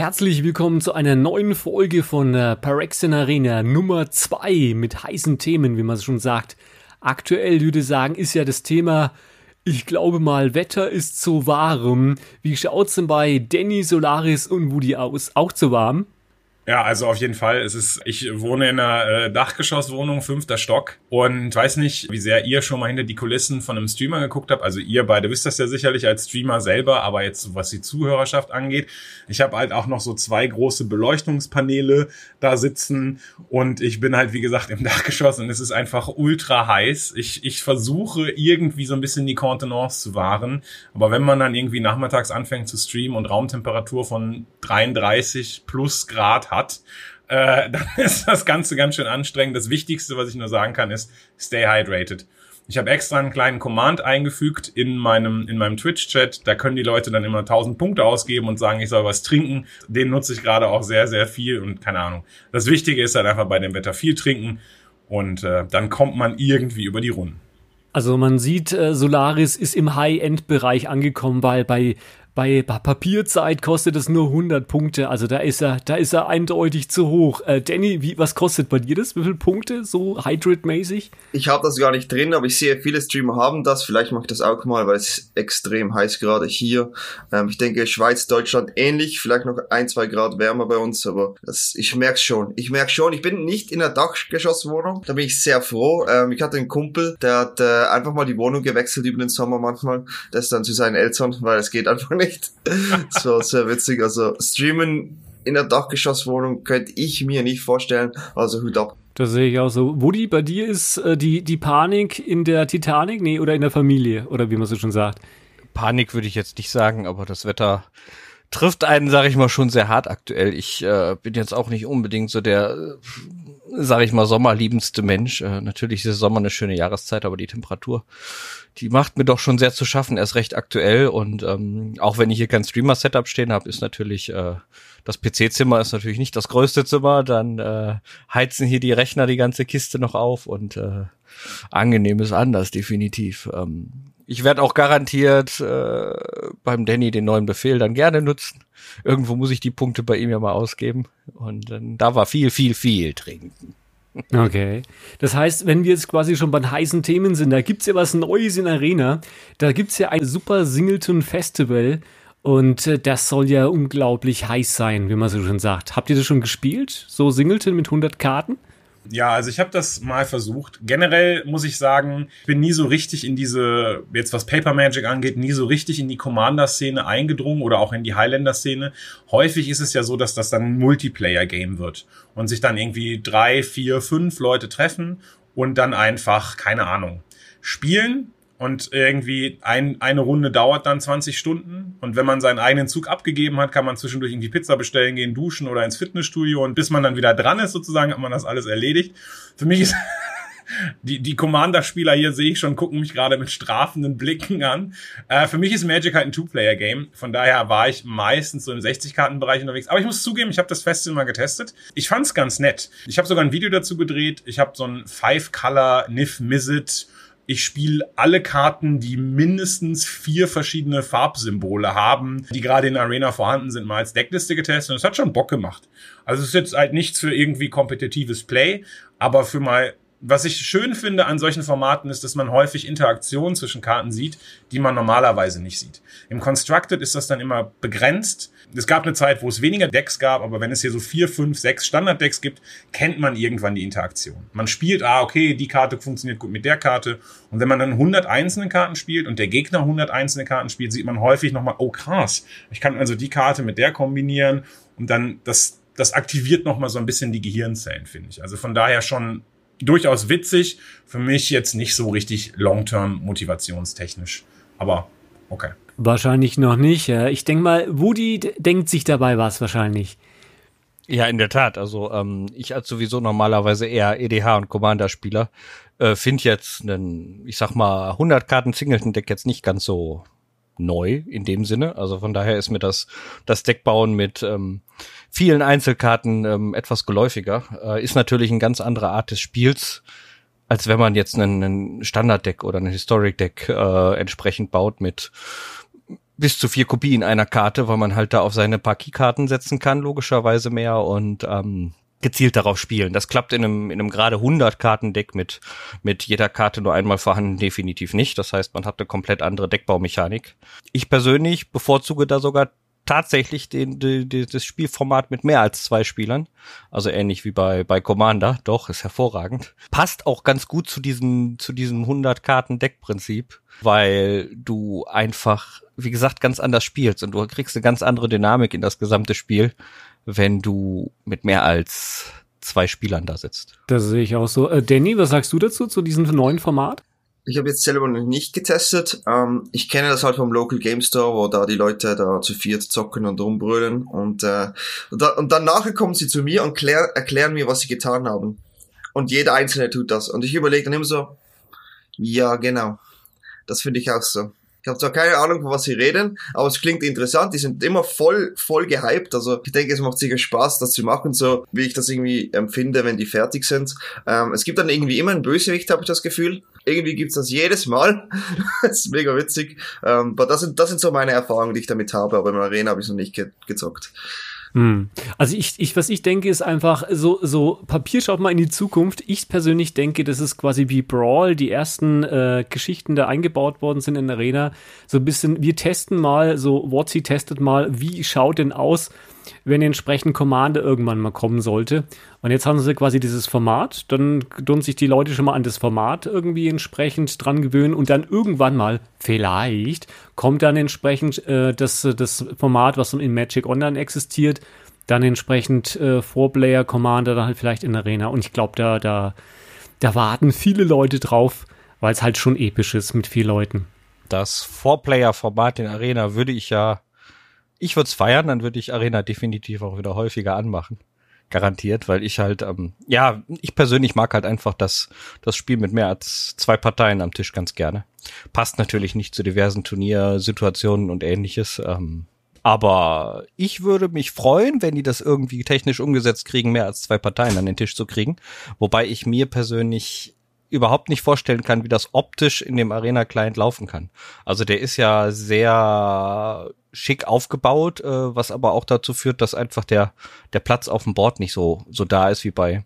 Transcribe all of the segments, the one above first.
Herzlich willkommen zu einer neuen Folge von äh, Parexen Arena Nummer 2 mit heißen Themen, wie man es schon sagt. Aktuell würde ich sagen, ist ja das Thema, ich glaube mal, Wetter ist so warm. Wie schaut's denn bei Danny Solaris und Woody aus? Auch zu warm? Ja, also auf jeden Fall. Es ist, ich wohne in einer äh, Dachgeschosswohnung, fünfter Stock und weiß nicht, wie sehr ihr schon mal hinter die Kulissen von einem Streamer geguckt habt. Also ihr beide wisst das ja sicherlich als Streamer selber, aber jetzt was die Zuhörerschaft angeht, ich habe halt auch noch so zwei große Beleuchtungspaneele da sitzen und ich bin halt wie gesagt im Dachgeschoss und es ist einfach ultra heiß. Ich ich versuche irgendwie so ein bisschen die Kontenance zu wahren, aber wenn man dann irgendwie nachmittags anfängt zu streamen und Raumtemperatur von 33 plus Grad hat, äh, dann ist das Ganze ganz schön anstrengend. Das Wichtigste, was ich nur sagen kann, ist stay hydrated. Ich habe extra einen kleinen Command eingefügt in meinem, in meinem Twitch-Chat. Da können die Leute dann immer 1000 Punkte ausgeben und sagen, ich soll was trinken. Den nutze ich gerade auch sehr, sehr viel und keine Ahnung. Das Wichtige ist halt einfach bei dem Wetter viel trinken und äh, dann kommt man irgendwie über die Runden. Also man sieht, äh, Solaris ist im High-End-Bereich angekommen, weil bei bei Papierzeit kostet es nur 100 Punkte. Also da ist er, da ist er eindeutig zu hoch. Äh, Danny, wie, was kostet bei dir das? Wie viele Punkte so Hydrate-mäßig? Ich habe das gar nicht drin, aber ich sehe, viele Streamer haben das. Vielleicht mache ich das auch mal, weil es extrem heiß gerade hier. Ähm, ich denke, Schweiz, Deutschland ähnlich. Vielleicht noch ein, zwei Grad wärmer bei uns, aber das, ich merke schon. Ich merke schon, ich bin nicht in der Dachgeschosswohnung. Da bin ich sehr froh. Ähm, ich hatte einen Kumpel, der hat äh, einfach mal die Wohnung gewechselt über den Sommer manchmal. Ist dann zu seinen Eltern, weil es geht einfach nicht. Das war sehr witzig. Also streamen in der Dachgeschosswohnung könnte ich mir nicht vorstellen. Also Hut ab. Das sehe ich auch so. Woody, bei dir ist äh, die, die Panik in der Titanic, nee, oder in der Familie, oder wie man so schon sagt. Panik würde ich jetzt nicht sagen, aber das Wetter trifft einen, sage ich mal, schon sehr hart aktuell. Ich äh, bin jetzt auch nicht unbedingt so der, äh, sage ich mal, sommerliebendste Mensch. Äh, natürlich ist Sommer eine schöne Jahreszeit, aber die Temperatur, die macht mir doch schon sehr zu schaffen, erst recht aktuell. Und ähm, auch wenn ich hier kein Streamer-Setup stehen habe, ist natürlich äh, das PC-Zimmer ist natürlich nicht das größte Zimmer. Dann äh, heizen hier die Rechner die ganze Kiste noch auf und äh, angenehm ist anders, definitiv. Ähm, ich werde auch garantiert äh, beim Danny den neuen Befehl dann gerne nutzen. Irgendwo muss ich die Punkte bei ihm ja mal ausgeben. Und dann da war viel, viel, viel trinken. Okay. Das heißt, wenn wir jetzt quasi schon bei heißen Themen sind, da gibt's ja was Neues in Arena. Da gibt's ja ein super Singleton Festival. Und äh, das soll ja unglaublich heiß sein, wie man so schon sagt. Habt ihr das schon gespielt? So Singleton mit 100 Karten? Ja, also ich habe das mal versucht. Generell muss ich sagen, ich bin nie so richtig in diese, jetzt was Paper Magic angeht, nie so richtig in die Commander-Szene eingedrungen oder auch in die Highlander-Szene. Häufig ist es ja so, dass das dann ein Multiplayer-Game wird und sich dann irgendwie drei, vier, fünf Leute treffen und dann einfach, keine Ahnung, spielen und irgendwie ein, eine Runde dauert dann 20 Stunden. Und wenn man seinen eigenen Zug abgegeben hat, kann man zwischendurch irgendwie Pizza bestellen, gehen, duschen oder ins Fitnessstudio. Und bis man dann wieder dran ist, sozusagen, hat man das alles erledigt. Für mich ist die, die Commander-Spieler hier sehe ich schon, gucken mich gerade mit strafenden Blicken an. Äh, für mich ist Magic halt ein Two-Player-Game. Von daher war ich meistens so im 60-Karten-Bereich unterwegs. Aber ich muss zugeben, ich habe das Festival mal getestet. Ich fand's ganz nett. Ich habe sogar ein Video dazu gedreht. Ich habe so ein Five-Color Nif Mizzet ich spiele alle Karten, die mindestens vier verschiedene Farbsymbole haben, die gerade in Arena vorhanden sind, mal als Deckliste getestet und es hat schon Bock gemacht. Also es ist jetzt halt nichts für irgendwie kompetitives Play, aber für mal was ich schön finde an solchen Formaten ist, dass man häufig Interaktionen zwischen Karten sieht, die man normalerweise nicht sieht. Im Constructed ist das dann immer begrenzt. Es gab eine Zeit, wo es weniger Decks gab, aber wenn es hier so vier, fünf, sechs Standarddecks gibt, kennt man irgendwann die Interaktion. Man spielt, ah, okay, die Karte funktioniert gut mit der Karte. Und wenn man dann 100 einzelne Karten spielt und der Gegner 100 einzelne Karten spielt, sieht man häufig nochmal, oh krass, ich kann also die Karte mit der kombinieren und dann das, das aktiviert nochmal so ein bisschen die Gehirnzellen, finde ich. Also von daher schon durchaus witzig. Für mich jetzt nicht so richtig long-term motivationstechnisch. Aber okay. Wahrscheinlich noch nicht. Ja. Ich denke mal, Woody denkt sich dabei was wahrscheinlich. Ja, in der Tat. Also ähm, ich als sowieso normalerweise eher EDH und Commander-Spieler äh, finde jetzt einen, ich sag mal, 100 Karten Singleton-Deck jetzt nicht ganz so neu in dem Sinne. Also von daher ist mir das, das Deckbauen mit ähm, vielen Einzelkarten ähm, etwas geläufiger. Äh, ist natürlich eine ganz andere Art des Spiels, als wenn man jetzt einen, einen Standard-Deck oder ein Historic-Deck äh, entsprechend baut mit bis zu vier Kopien einer Karte, weil man halt da auf seine paar Keykarten setzen kann, logischerweise mehr und ähm, gezielt darauf spielen. Das klappt in einem, in einem gerade 100 Kartendeck mit, mit jeder Karte nur einmal vorhanden definitiv nicht. Das heißt, man hat eine komplett andere Deckbaumechanik. Ich persönlich bevorzuge da sogar tatsächlich den, den, das Spielformat mit mehr als zwei Spielern. Also ähnlich wie bei, bei Commander. Doch, ist hervorragend. Passt auch ganz gut zu diesem, zu diesem 100 Karten Deckprinzip, weil du einfach, wie gesagt, ganz anders spielst und du kriegst eine ganz andere Dynamik in das gesamte Spiel, wenn du mit mehr als zwei Spielern da sitzt. Das sehe ich auch so. Äh, Danny, was sagst du dazu, zu diesem neuen Format? Ich habe jetzt selber noch nicht getestet. Ähm, ich kenne das halt vom Local Game Store, wo da die Leute da zu viert zocken und rumbrüllen. Und, äh, und, da, und dann nachher kommen sie zu mir und klär, erklären mir, was sie getan haben. Und jeder Einzelne tut das. Und ich überlege dann immer so, ja, genau. Das finde ich auch so. Ich habe zwar keine Ahnung, von was sie reden, aber es klingt interessant. Die sind immer voll, voll gehypt. Also ich denke, es macht sicher Spaß, das zu machen, so wie ich das irgendwie empfinde, wenn die fertig sind. Ähm, es gibt dann irgendwie immer einen Bösewicht, habe ich das Gefühl. Irgendwie gibt's das jedes Mal. das ist mega witzig. Ähm, aber das sind, das sind so meine Erfahrungen, die ich damit habe. Aber im Arena habe ich noch nicht ge gezockt. Hm. Also ich, ich, was ich denke, ist einfach so, so Papier schaut mal in die Zukunft. Ich persönlich denke, das ist quasi wie Brawl, die ersten äh, Geschichten da eingebaut worden sind in Arena. So ein bisschen, wir testen mal, so WotC testet mal, wie schaut denn aus, wenn entsprechend Commander irgendwann mal kommen sollte. Und jetzt haben sie quasi dieses Format, dann tun sich die Leute schon mal an das Format irgendwie entsprechend dran gewöhnen und dann irgendwann mal, vielleicht, kommt dann entsprechend äh, das, das Format, was in Magic Online existiert, dann entsprechend äh, Four-Player Commander dann halt vielleicht in Arena. Und ich glaube, da, da, da warten viele Leute drauf, weil es halt schon episch ist mit vier Leuten. Das Four-Player-Format in Arena würde ich ja ich würde es feiern, dann würde ich Arena definitiv auch wieder häufiger anmachen. Garantiert, weil ich halt, ähm, ja, ich persönlich mag halt einfach das, das Spiel mit mehr als zwei Parteien am Tisch ganz gerne. Passt natürlich nicht zu diversen Turniersituationen und ähnliches. Ähm, aber ich würde mich freuen, wenn die das irgendwie technisch umgesetzt kriegen, mehr als zwei Parteien an den Tisch zu kriegen. Wobei ich mir persönlich überhaupt nicht vorstellen kann, wie das optisch in dem Arena-Client laufen kann. Also der ist ja sehr schick aufgebaut, äh, was aber auch dazu führt, dass einfach der, der Platz auf dem Board nicht so, so da ist wie bei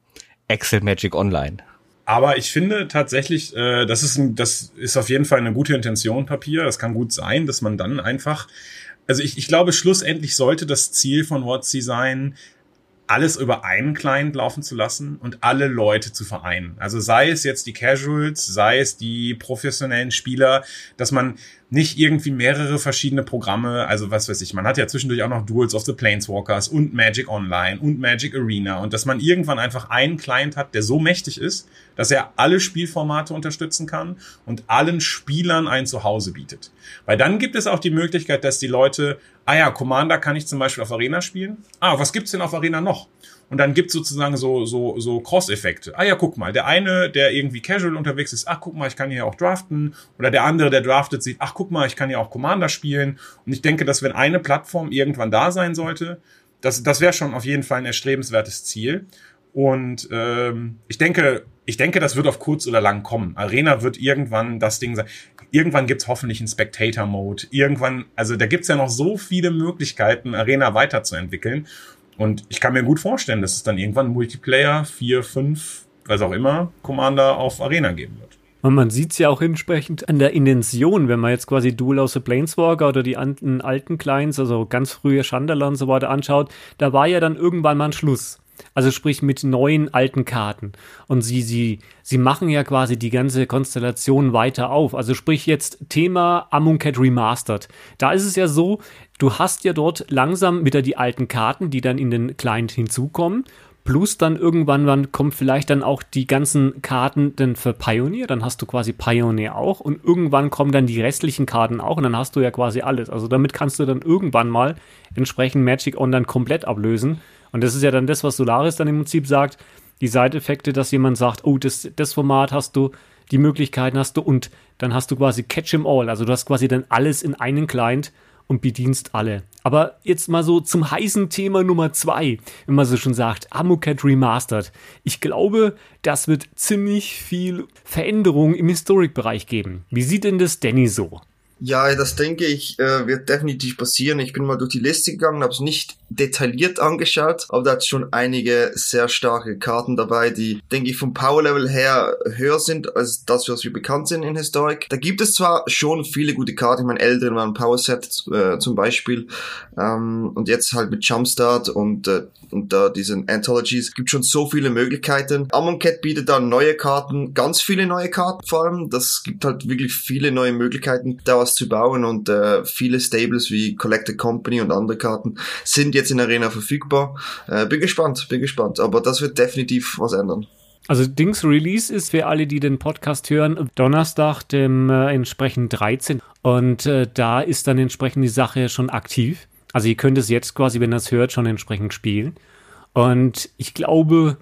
Excel Magic Online. Aber ich finde tatsächlich, äh, das ist ein, das ist auf jeden Fall eine gute Intention Papier. Das kann gut sein, dass man dann einfach, also ich, ich glaube, schlussendlich sollte das Ziel von WotC sein, alles über einen Client laufen zu lassen und alle Leute zu vereinen. Also sei es jetzt die Casuals, sei es die professionellen Spieler, dass man nicht irgendwie mehrere verschiedene Programme, also was weiß ich, man hat ja zwischendurch auch noch Duels of the Planeswalkers und Magic Online und Magic Arena und dass man irgendwann einfach einen Client hat, der so mächtig ist, dass er alle Spielformate unterstützen kann und allen Spielern ein Zuhause bietet. Weil dann gibt es auch die Möglichkeit, dass die Leute, ah ja, Commander kann ich zum Beispiel auf Arena spielen. Ah, was gibt's denn auf Arena noch? Und dann gibt's sozusagen so, so, so Cross-Effekte. Ah ja, guck mal, der eine, der irgendwie casual unterwegs ist, ach guck mal, ich kann hier auch draften. Oder der andere, der draftet, sieht, ach guck mal, ich kann hier auch Commander spielen. Und ich denke, dass wenn eine Plattform irgendwann da sein sollte, das, das wäre schon auf jeden Fall ein erstrebenswertes Ziel. Und ähm, ich denke, ich denke, das wird auf kurz oder lang kommen. Arena wird irgendwann das Ding sein. Irgendwann gibt's hoffentlich einen Spectator-Mode. Irgendwann, also da gibt's ja noch so viele Möglichkeiten, Arena weiterzuentwickeln. Und ich kann mir gut vorstellen, dass es dann irgendwann Multiplayer, vier, fünf, was auch immer, Commander auf Arena geben wird. Und man sieht es ja auch entsprechend an der Intention, wenn man jetzt quasi Duel aus the Planeswalker oder die alten Clients, also ganz frühe Chandala und so weiter anschaut, da war ja dann irgendwann mal ein Schluss. Also sprich mit neuen alten Karten. Und sie, sie, sie machen ja quasi die ganze Konstellation weiter auf. Also sprich jetzt Thema Amonkhet Remastered. Da ist es ja so, du hast ja dort langsam wieder die alten Karten, die dann in den Client hinzukommen. Plus dann irgendwann wann kommt vielleicht dann auch die ganzen Karten dann für Pioneer, dann hast du quasi Pioneer auch und irgendwann kommen dann die restlichen Karten auch und dann hast du ja quasi alles. Also damit kannst du dann irgendwann mal entsprechend Magic Online komplett ablösen und das ist ja dann das, was Solaris dann im Prinzip sagt, die Side-Effekte, dass jemand sagt, oh, das, das Format hast du, die Möglichkeiten hast du und dann hast du quasi Catch 'em all, also du hast quasi dann alles in einen Client und bedienst alle. Aber jetzt mal so zum heißen Thema Nummer zwei, wenn man so schon sagt, Amoket Remastered. Ich glaube, das wird ziemlich viel Veränderung im Historic-Bereich geben. Wie sieht denn das Danny so? Ja, das denke ich, äh, wird definitiv passieren. Ich bin mal durch die Liste gegangen, habe es nicht detailliert angeschaut, aber da hat schon einige sehr starke Karten dabei, die, denke ich, vom Power-Level her höher sind als das, was wir bekannt sind in Historic. Da gibt es zwar schon viele gute Karten, ich meine, Eldrin war ein Power-Set äh, zum Beispiel, ähm, und jetzt halt mit Jumpstart und, äh, und da diesen Anthologies, gibt schon so viele Möglichkeiten. Amonkhet bietet da neue Karten, ganz viele neue Karten vor allem, das gibt halt wirklich viele neue Möglichkeiten, da was zu bauen und äh, viele Stables wie Collected Company und andere Karten sind jetzt in Arena verfügbar. Äh, bin gespannt, bin gespannt, aber das wird definitiv was ändern. Also Dings Release ist für alle, die den Podcast hören, Donnerstag, dem äh, entsprechend 13. Und äh, da ist dann entsprechend die Sache schon aktiv. Also ihr könnt es jetzt quasi, wenn ihr es hört, schon entsprechend spielen. Und ich glaube,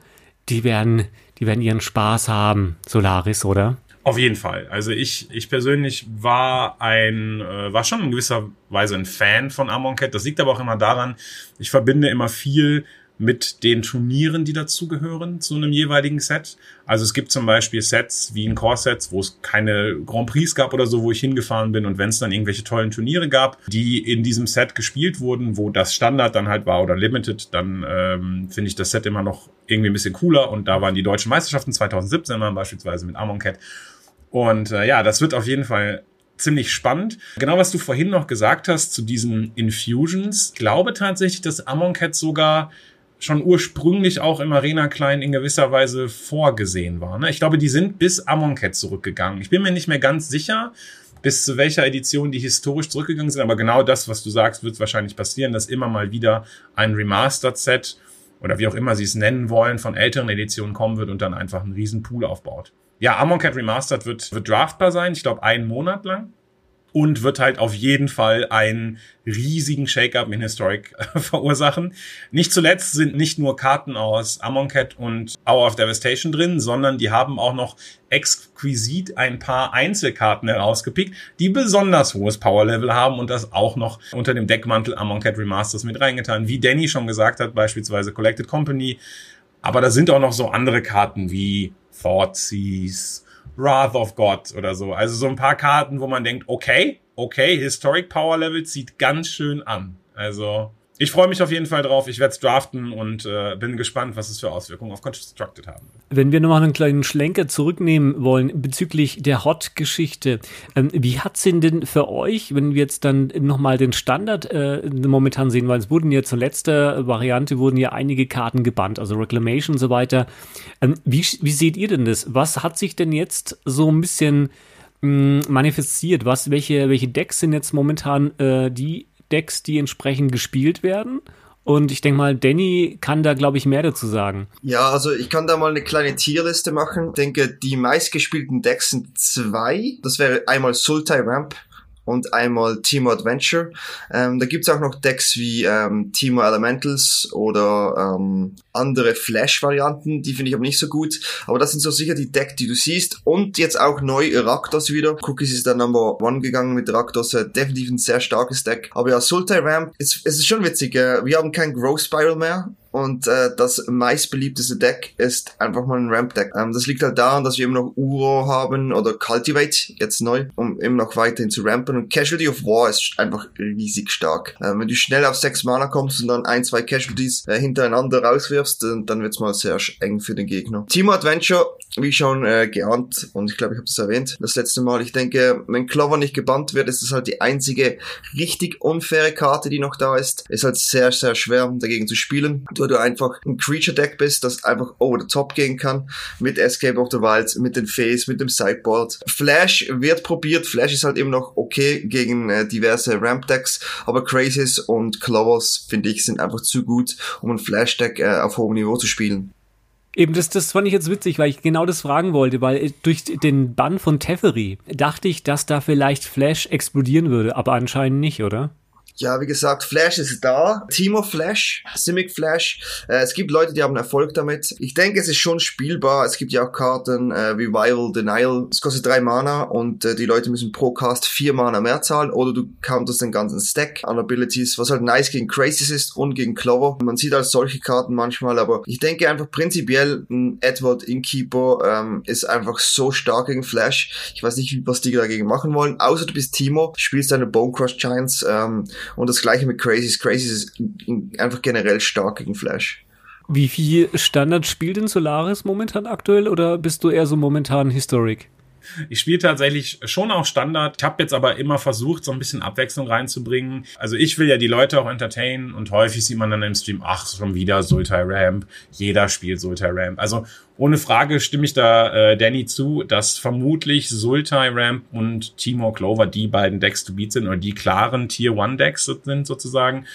die werden, die werden ihren Spaß haben, Solaris, oder? Auf jeden Fall. Also ich, ich persönlich war ein, äh, war schon in gewisser Weise ein Fan von Amonkhet. Das liegt aber auch immer daran, ich verbinde immer viel mit den Turnieren, die dazugehören zu einem jeweiligen Set. Also es gibt zum Beispiel Sets wie in Core-Sets, wo es keine Grand Prix gab oder so, wo ich hingefahren bin und wenn es dann irgendwelche tollen Turniere gab, die in diesem Set gespielt wurden, wo das Standard dann halt war oder Limited, dann ähm, finde ich das Set immer noch irgendwie ein bisschen cooler und da waren die deutschen Meisterschaften 2017 waren beispielsweise mit Amonkhet und äh, ja, das wird auf jeden Fall ziemlich spannend. Genau, was du vorhin noch gesagt hast zu diesen Infusions. Ich glaube tatsächlich, dass Amonkhet sogar schon ursprünglich auch im Arena Klein in gewisser Weise vorgesehen war. Ne? Ich glaube, die sind bis Amonkhet zurückgegangen. Ich bin mir nicht mehr ganz sicher, bis zu welcher Edition die historisch zurückgegangen sind, aber genau das, was du sagst, wird wahrscheinlich passieren, dass immer mal wieder ein Remastered Set oder wie auch immer sie es nennen wollen, von älteren Editionen kommen wird und dann einfach einen riesen Pool aufbaut. Ja, Amonkhet Remastered wird, wird draftbar sein, ich glaube einen Monat lang. Und wird halt auf jeden Fall einen riesigen Shake-up in Historic verursachen. Nicht zuletzt sind nicht nur Karten aus Amonkhet und Hour of Devastation drin, sondern die haben auch noch exquisit ein paar Einzelkarten herausgepickt, die besonders hohes Power-Level haben und das auch noch unter dem Deckmantel Amonkhet Remasters mit reingetan. Wie Danny schon gesagt hat, beispielsweise Collected Company. Aber da sind auch noch so andere Karten wie Thoughtseize, Wrath of God oder so. Also so ein paar Karten, wo man denkt, okay, okay, Historic Power Level zieht ganz schön an. Also ich freue mich auf jeden Fall drauf. Ich werde es draften und äh, bin gespannt, was es für Auswirkungen auf Constructed haben. Wenn wir nochmal einen kleinen Schlenker zurücknehmen wollen bezüglich der Hot-Geschichte, ähm, wie hat es denn für euch, wenn wir jetzt dann nochmal den Standard äh, momentan sehen, weil es wurden ja zur letzten Variante wurden ja einige Karten gebannt, also Reclamation und so weiter. Ähm, wie, wie seht ihr denn das? Was hat sich denn jetzt so ein bisschen mm, manifestiert? Was, welche, welche Decks sind jetzt momentan äh, die Decks, die entsprechend gespielt werden. Und ich denke mal, Danny kann da, glaube ich, mehr dazu sagen. Ja, also ich kann da mal eine kleine Tierliste machen. Ich denke, die meistgespielten Decks sind zwei. Das wäre einmal Sultai Ramp und einmal Timo Adventure. Ähm, da gibt's auch noch Decks wie ähm, Timo Elementals oder ähm, andere Flash-Varianten, die finde ich aber nicht so gut. Aber das sind so sicher die Decks, die du siehst. Und jetzt auch neu Raktos wieder. Cookies ist der Number One gegangen mit Raktos. Äh, definitiv ein sehr starkes Deck. Aber ja, Sultai Ramp, es, es ist schon witzig. Äh, wir haben kein Growth Spiral mehr. Und äh, das meistbeliebteste Deck ist einfach mal ein Ramp-Deck. Ähm, das liegt halt daran, dass wir immer noch Uro haben oder Cultivate, jetzt neu, um immer noch weiterhin zu rampen. Und Casualty of War ist einfach riesig stark. Ähm, wenn du schnell auf sechs Mana kommst und dann ein, zwei Casualties äh, hintereinander rauswirfst, dann, dann wird's mal sehr eng für den Gegner. Timo Adventure, wie schon äh, geahnt, und ich glaube, ich habe das erwähnt, das letzte Mal. Ich denke, wenn Clover nicht gebannt wird, ist das halt die einzige richtig unfaire Karte, die noch da ist. Ist halt sehr, sehr schwer, dagegen zu spielen. Wo du einfach ein Creature-Deck bist, das einfach over the top gehen kann. Mit Escape of the Wilds, mit den Face, mit dem Sideboard. Flash wird probiert. Flash ist halt immer noch okay gegen äh, diverse Ramp-Decks, aber Crazes und Clovers, finde ich, sind einfach zu gut, um ein Flash-Deck äh, auf hohem Niveau zu spielen. Eben, das, das fand ich jetzt witzig, weil ich genau das fragen wollte, weil äh, durch den Bann von Teferi dachte ich, dass da vielleicht Flash explodieren würde, aber anscheinend nicht, oder? Ja, wie gesagt, Flash ist da. Timo Flash, Simic Flash. Äh, es gibt Leute, die haben Erfolg damit. Ich denke, es ist schon spielbar. Es gibt ja auch Karten äh, wie Viral Denial. Es kostet drei Mana und äh, die Leute müssen pro Cast vier Mana mehr zahlen oder du counterst den ganzen Stack an Abilities, was halt nice gegen Crazies ist und gegen Clover. Man sieht halt solche Karten manchmal, aber ich denke einfach prinzipiell ein Edward Innkeeper ähm, ist einfach so stark gegen Flash. Ich weiß nicht, was die dagegen machen wollen. Außer du bist Timo, spielst deine Bone Crush Giants ähm, und das gleiche mit Crazies. Crazies ist einfach generell stark gegen Flash. Wie viel Standard spielt denn Solaris momentan aktuell oder bist du eher so momentan Historic? Ich spiele tatsächlich schon auch Standard. Ich habe jetzt aber immer versucht, so ein bisschen Abwechslung reinzubringen. Also ich will ja die Leute auch entertainen und häufig sieht man dann im Stream, ach, schon wieder Sultai Ramp. Jeder spielt Sultai Ramp. Also ohne Frage stimme ich da äh, Danny zu, dass vermutlich Sultai Ramp und Timo Clover die beiden Decks to beat sind oder die klaren Tier One Decks sind sozusagen.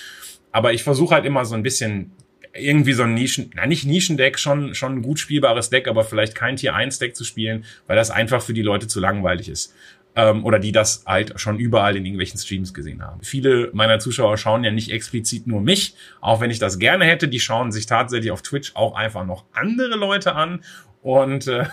Aber ich versuche halt immer so ein bisschen irgendwie so ein Nischen, na nicht Nischendeck, schon, schon ein gut spielbares Deck, aber vielleicht kein Tier 1 Deck zu spielen, weil das einfach für die Leute zu langweilig ist. Ähm, oder die das halt schon überall in irgendwelchen Streams gesehen haben. Viele meiner Zuschauer schauen ja nicht explizit nur mich, auch wenn ich das gerne hätte, die schauen sich tatsächlich auf Twitch auch einfach noch andere Leute an und äh,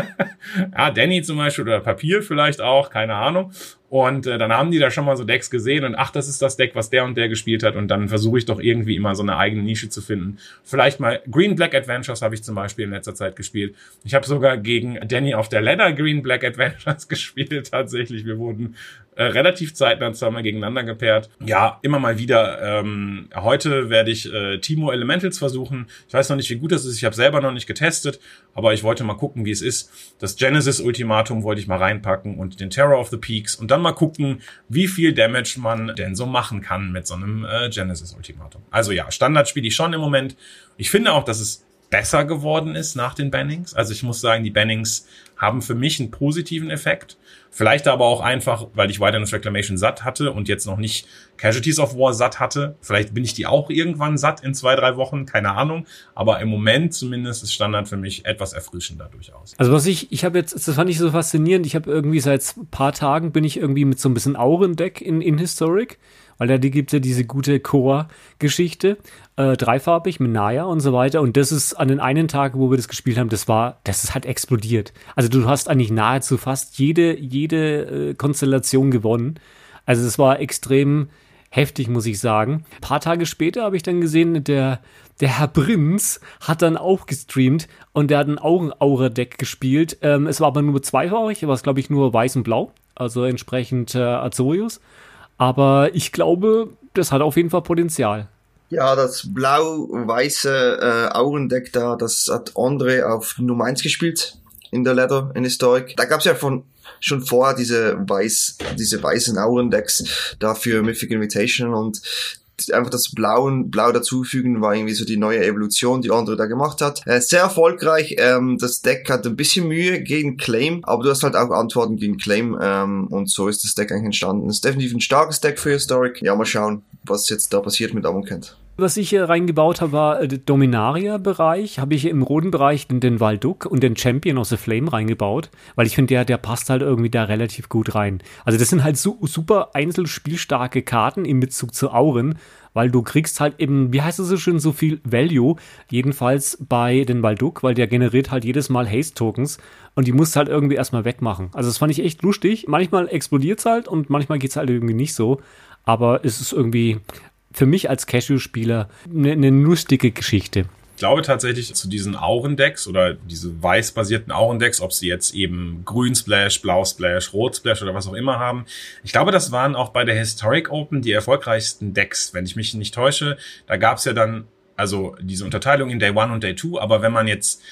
ja, Danny zum Beispiel oder Papier vielleicht auch, keine Ahnung. Und äh, dann haben die da schon mal so Decks gesehen und ach, das ist das Deck, was der und der gespielt hat. Und dann versuche ich doch irgendwie immer so eine eigene Nische zu finden. Vielleicht mal Green Black Adventures habe ich zum Beispiel in letzter Zeit gespielt. Ich habe sogar gegen Danny auf der Ladder Green Black Adventures gespielt, tatsächlich. Wir wurden äh, relativ zeitnah zweimal gegeneinander gepaart. Ja, immer mal wieder. Ähm, heute werde ich äh, Timo Elementals versuchen. Ich weiß noch nicht, wie gut das ist. Ich habe selber noch nicht getestet, aber ich wollte mal gucken, wie es ist. Das Genesis Ultimatum wollte ich mal reinpacken und den Terror of the Peaks und dann mal gucken, wie viel Damage man denn so machen kann mit so einem äh, Genesis Ultimatum. Also ja, Standard spiele ich schon im Moment. Ich finde auch, dass es besser geworden ist nach den Bannings. Also ich muss sagen, die Bannings haben für mich einen positiven Effekt. Vielleicht aber auch einfach, weil ich Wilderness Reclamation satt hatte und jetzt noch nicht Casualties of War satt hatte. Vielleicht bin ich die auch irgendwann satt in zwei, drei Wochen, keine Ahnung. Aber im Moment zumindest ist Standard für mich etwas erfrischender durchaus. Also was ich, ich habe jetzt, das fand ich so faszinierend. Ich habe irgendwie seit paar Tagen bin ich irgendwie mit so ein bisschen Aurendeck in, in Historic weil da gibt ja diese gute Core-Geschichte, äh, dreifarbig mit Naya und so weiter. Und das ist an den einen Tag, wo wir das gespielt haben, das war, das halt explodiert. Also du hast eigentlich nahezu fast jede, jede äh, Konstellation gewonnen. Also es war extrem heftig, muss ich sagen. Ein paar Tage später habe ich dann gesehen, der, der Herr Prinz hat dann auch gestreamt und der hat ein Augenaura-Deck gespielt. Ähm, es war aber nur zweifarbig, war es glaube ich nur weiß und blau, also entsprechend äh, Azorius. Aber ich glaube, das hat auf jeden Fall Potenzial. Ja, das blau-weiße äh, Augendeck da, das hat André auf Nummer 1 gespielt in der Leather in Historic. Da gab's ja von schon vorher diese weiß, diese weißen Aurendecks dafür Mythic Invitation und einfach das Blauen, Blau dazufügen war irgendwie so die neue Evolution, die andere da gemacht hat. Äh, sehr erfolgreich. Ähm, das Deck hat ein bisschen Mühe gegen Claim, aber du hast halt auch Antworten gegen Claim ähm, und so ist das Deck eigentlich entstanden. ist definitiv ein starkes Deck für Historic. Ja, mal schauen, was jetzt da passiert mit Amonkent. Was ich hier reingebaut habe, war der Dominaria-Bereich. Habe ich im roten Bereich den, den Valduk und den Champion of the Flame reingebaut, weil ich finde, der, der passt halt irgendwie da relativ gut rein. Also das sind halt su super einzelspielstarke Karten im Bezug zu Auren, weil du kriegst halt eben, wie heißt es so schön, so viel Value, jedenfalls bei den Valduk, weil der generiert halt jedes Mal Haste-Tokens und die musst halt irgendwie erstmal wegmachen. Also das fand ich echt lustig. Manchmal explodiert es halt und manchmal geht es halt irgendwie nicht so. Aber es ist irgendwie für mich als Casual-Spieler eine, eine lustige Geschichte. Ich glaube tatsächlich zu diesen Aurendecks oder diese weiß-basierten Aurendecks, ob sie jetzt eben Grün Splash, Blau Splash, Rot Splash oder was auch immer haben. Ich glaube, das waren auch bei der Historic Open die erfolgreichsten Decks, wenn ich mich nicht täusche. Da gab es ja dann also diese Unterteilung in Day One und Day Two, aber wenn man jetzt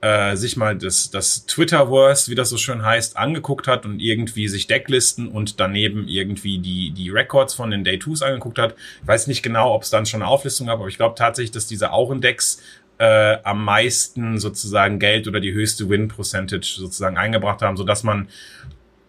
äh, sich mal das, das Twitterverse, wie das so schön heißt, angeguckt hat und irgendwie sich Decklisten und daneben irgendwie die, die Records von den Day 2s angeguckt hat. Ich weiß nicht genau, ob es dann schon eine Auflistung gab, aber ich glaube tatsächlich, dass diese Aurendex äh, am meisten sozusagen Geld oder die höchste Win-Percentage sozusagen eingebracht haben, so dass man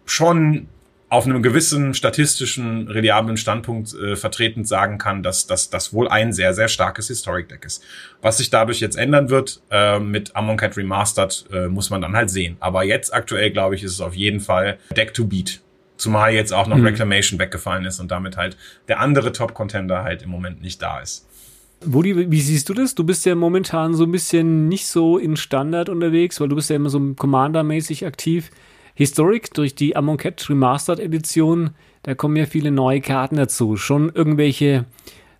schon auf einem gewissen statistischen, reliablen Standpunkt äh, vertretend sagen kann, dass das wohl ein sehr, sehr starkes Historic Deck ist. Was sich dadurch jetzt ändern wird äh, mit Amonkhet Remastered, äh, muss man dann halt sehen. Aber jetzt aktuell, glaube ich, ist es auf jeden Fall Deck to Beat Zumal jetzt auch noch hm. Reclamation weggefallen ist und damit halt der andere Top-Contender halt im Moment nicht da ist. Woody, wie siehst du das? Du bist ja momentan so ein bisschen nicht so in Standard unterwegs, weil du bist ja immer so Commander-mäßig aktiv. Historic durch die Amonkhet Remastered Edition, da kommen ja viele neue Karten dazu. Schon irgendwelche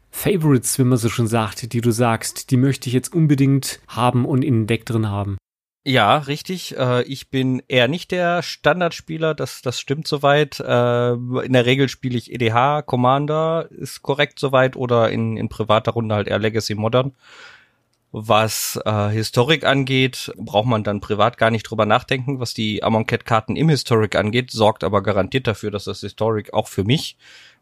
Favorites, wie man so schon sagt, die du sagst, die möchte ich jetzt unbedingt haben und in den Deck drin haben. Ja, richtig. Äh, ich bin eher nicht der Standardspieler, das, das stimmt soweit. Äh, in der Regel spiele ich EDH, Commander ist korrekt soweit oder in, in privater Runde halt eher Legacy Modern. Was äh, Historic angeht, braucht man dann privat gar nicht drüber nachdenken. Was die Amonkhet-Karten im Historic angeht, sorgt aber garantiert dafür, dass das Historic auch für mich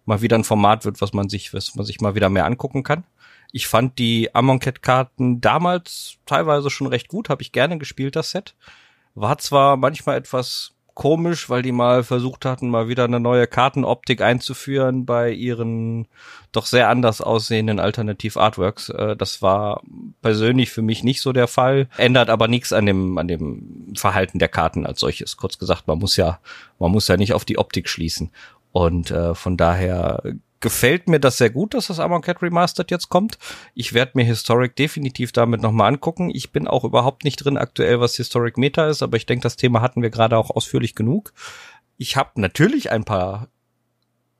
mal wieder ein Format wird, was man sich, was man sich mal wieder mehr angucken kann. Ich fand die Amonkhet-Karten damals teilweise schon recht gut, habe ich gerne gespielt, das Set. War zwar manchmal etwas komisch, weil die mal versucht hatten, mal wieder eine neue Kartenoptik einzuführen bei ihren doch sehr anders aussehenden Alternativ-Artworks. Äh, das war persönlich für mich nicht so der Fall, ändert aber nichts an dem, an dem Verhalten der Karten als solches. Kurz gesagt, man muss ja, man muss ja nicht auf die Optik schließen. Und äh, von daher gefällt mir das sehr gut, dass das Cat Remastered jetzt kommt. Ich werde mir Historic definitiv damit nochmal angucken. Ich bin auch überhaupt nicht drin aktuell, was Historic Meta ist, aber ich denke, das Thema hatten wir gerade auch ausführlich genug. Ich habe natürlich ein paar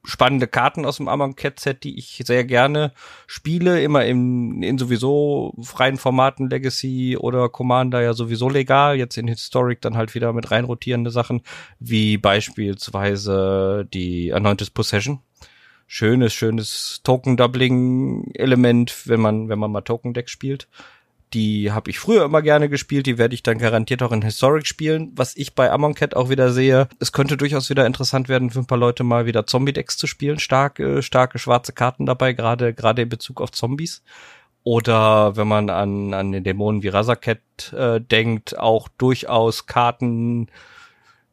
spannende Karten aus dem Cat Set, die ich sehr gerne spiele, immer in, in sowieso freien Formaten Legacy oder Commander ja sowieso legal, jetzt in Historic dann halt wieder mit reinrotierende Sachen, wie beispielsweise die Anointed Possession schönes, schönes Token-Doubling-Element, wenn man, wenn man mal Token-Deck spielt. Die habe ich früher immer gerne gespielt, die werde ich dann garantiert auch in Historic spielen. Was ich bei Amonkhet auch wieder sehe, es könnte durchaus wieder interessant werden, für ein paar Leute mal wieder Zombie-Decks zu spielen. Starke, starke schwarze Karten dabei, gerade gerade in Bezug auf Zombies. Oder wenn man an, an den Dämonen wie Razaket äh, denkt, auch durchaus Karten,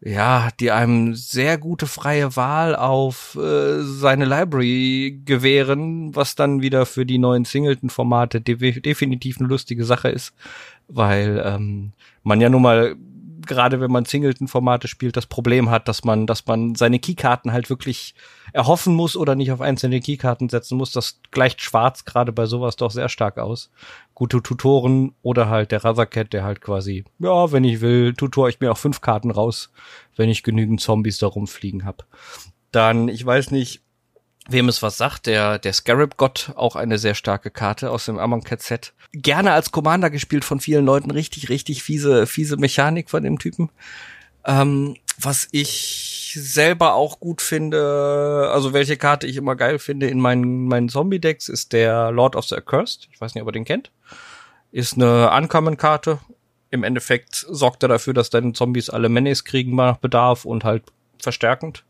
ja, die einem sehr gute freie Wahl auf äh, seine Library gewähren, was dann wieder für die neuen Singleton-Formate de definitiv eine lustige Sache ist, weil ähm, man ja nun mal gerade wenn man Singleton-Formate spielt, das Problem hat, dass man, dass man seine Keykarten halt wirklich erhoffen muss oder nicht auf einzelne Keykarten setzen muss. Das gleicht schwarz gerade bei sowas doch sehr stark aus. Gute Tutoren oder halt der Razorcat, der halt quasi, ja, wenn ich will, tutor ich mir auch fünf Karten raus, wenn ich genügend Zombies da rumfliegen hab. Dann, ich weiß nicht, wem es was sagt, der, der Scarab-Gott, auch eine sehr starke Karte aus dem Amonkhet-Set. Gerne als Commander gespielt von vielen Leuten, richtig, richtig fiese, fiese Mechanik von dem Typen. Ähm, was ich selber auch gut finde, also welche Karte ich immer geil finde in meinen, meinen Zombie-Decks, ist der Lord of the Accursed. Ich weiß nicht, ob ihr den kennt. Ist eine Uncommon-Karte. Im Endeffekt sorgt er dafür, dass deine Zombies alle Menace kriegen nach Bedarf und halt verstärkend.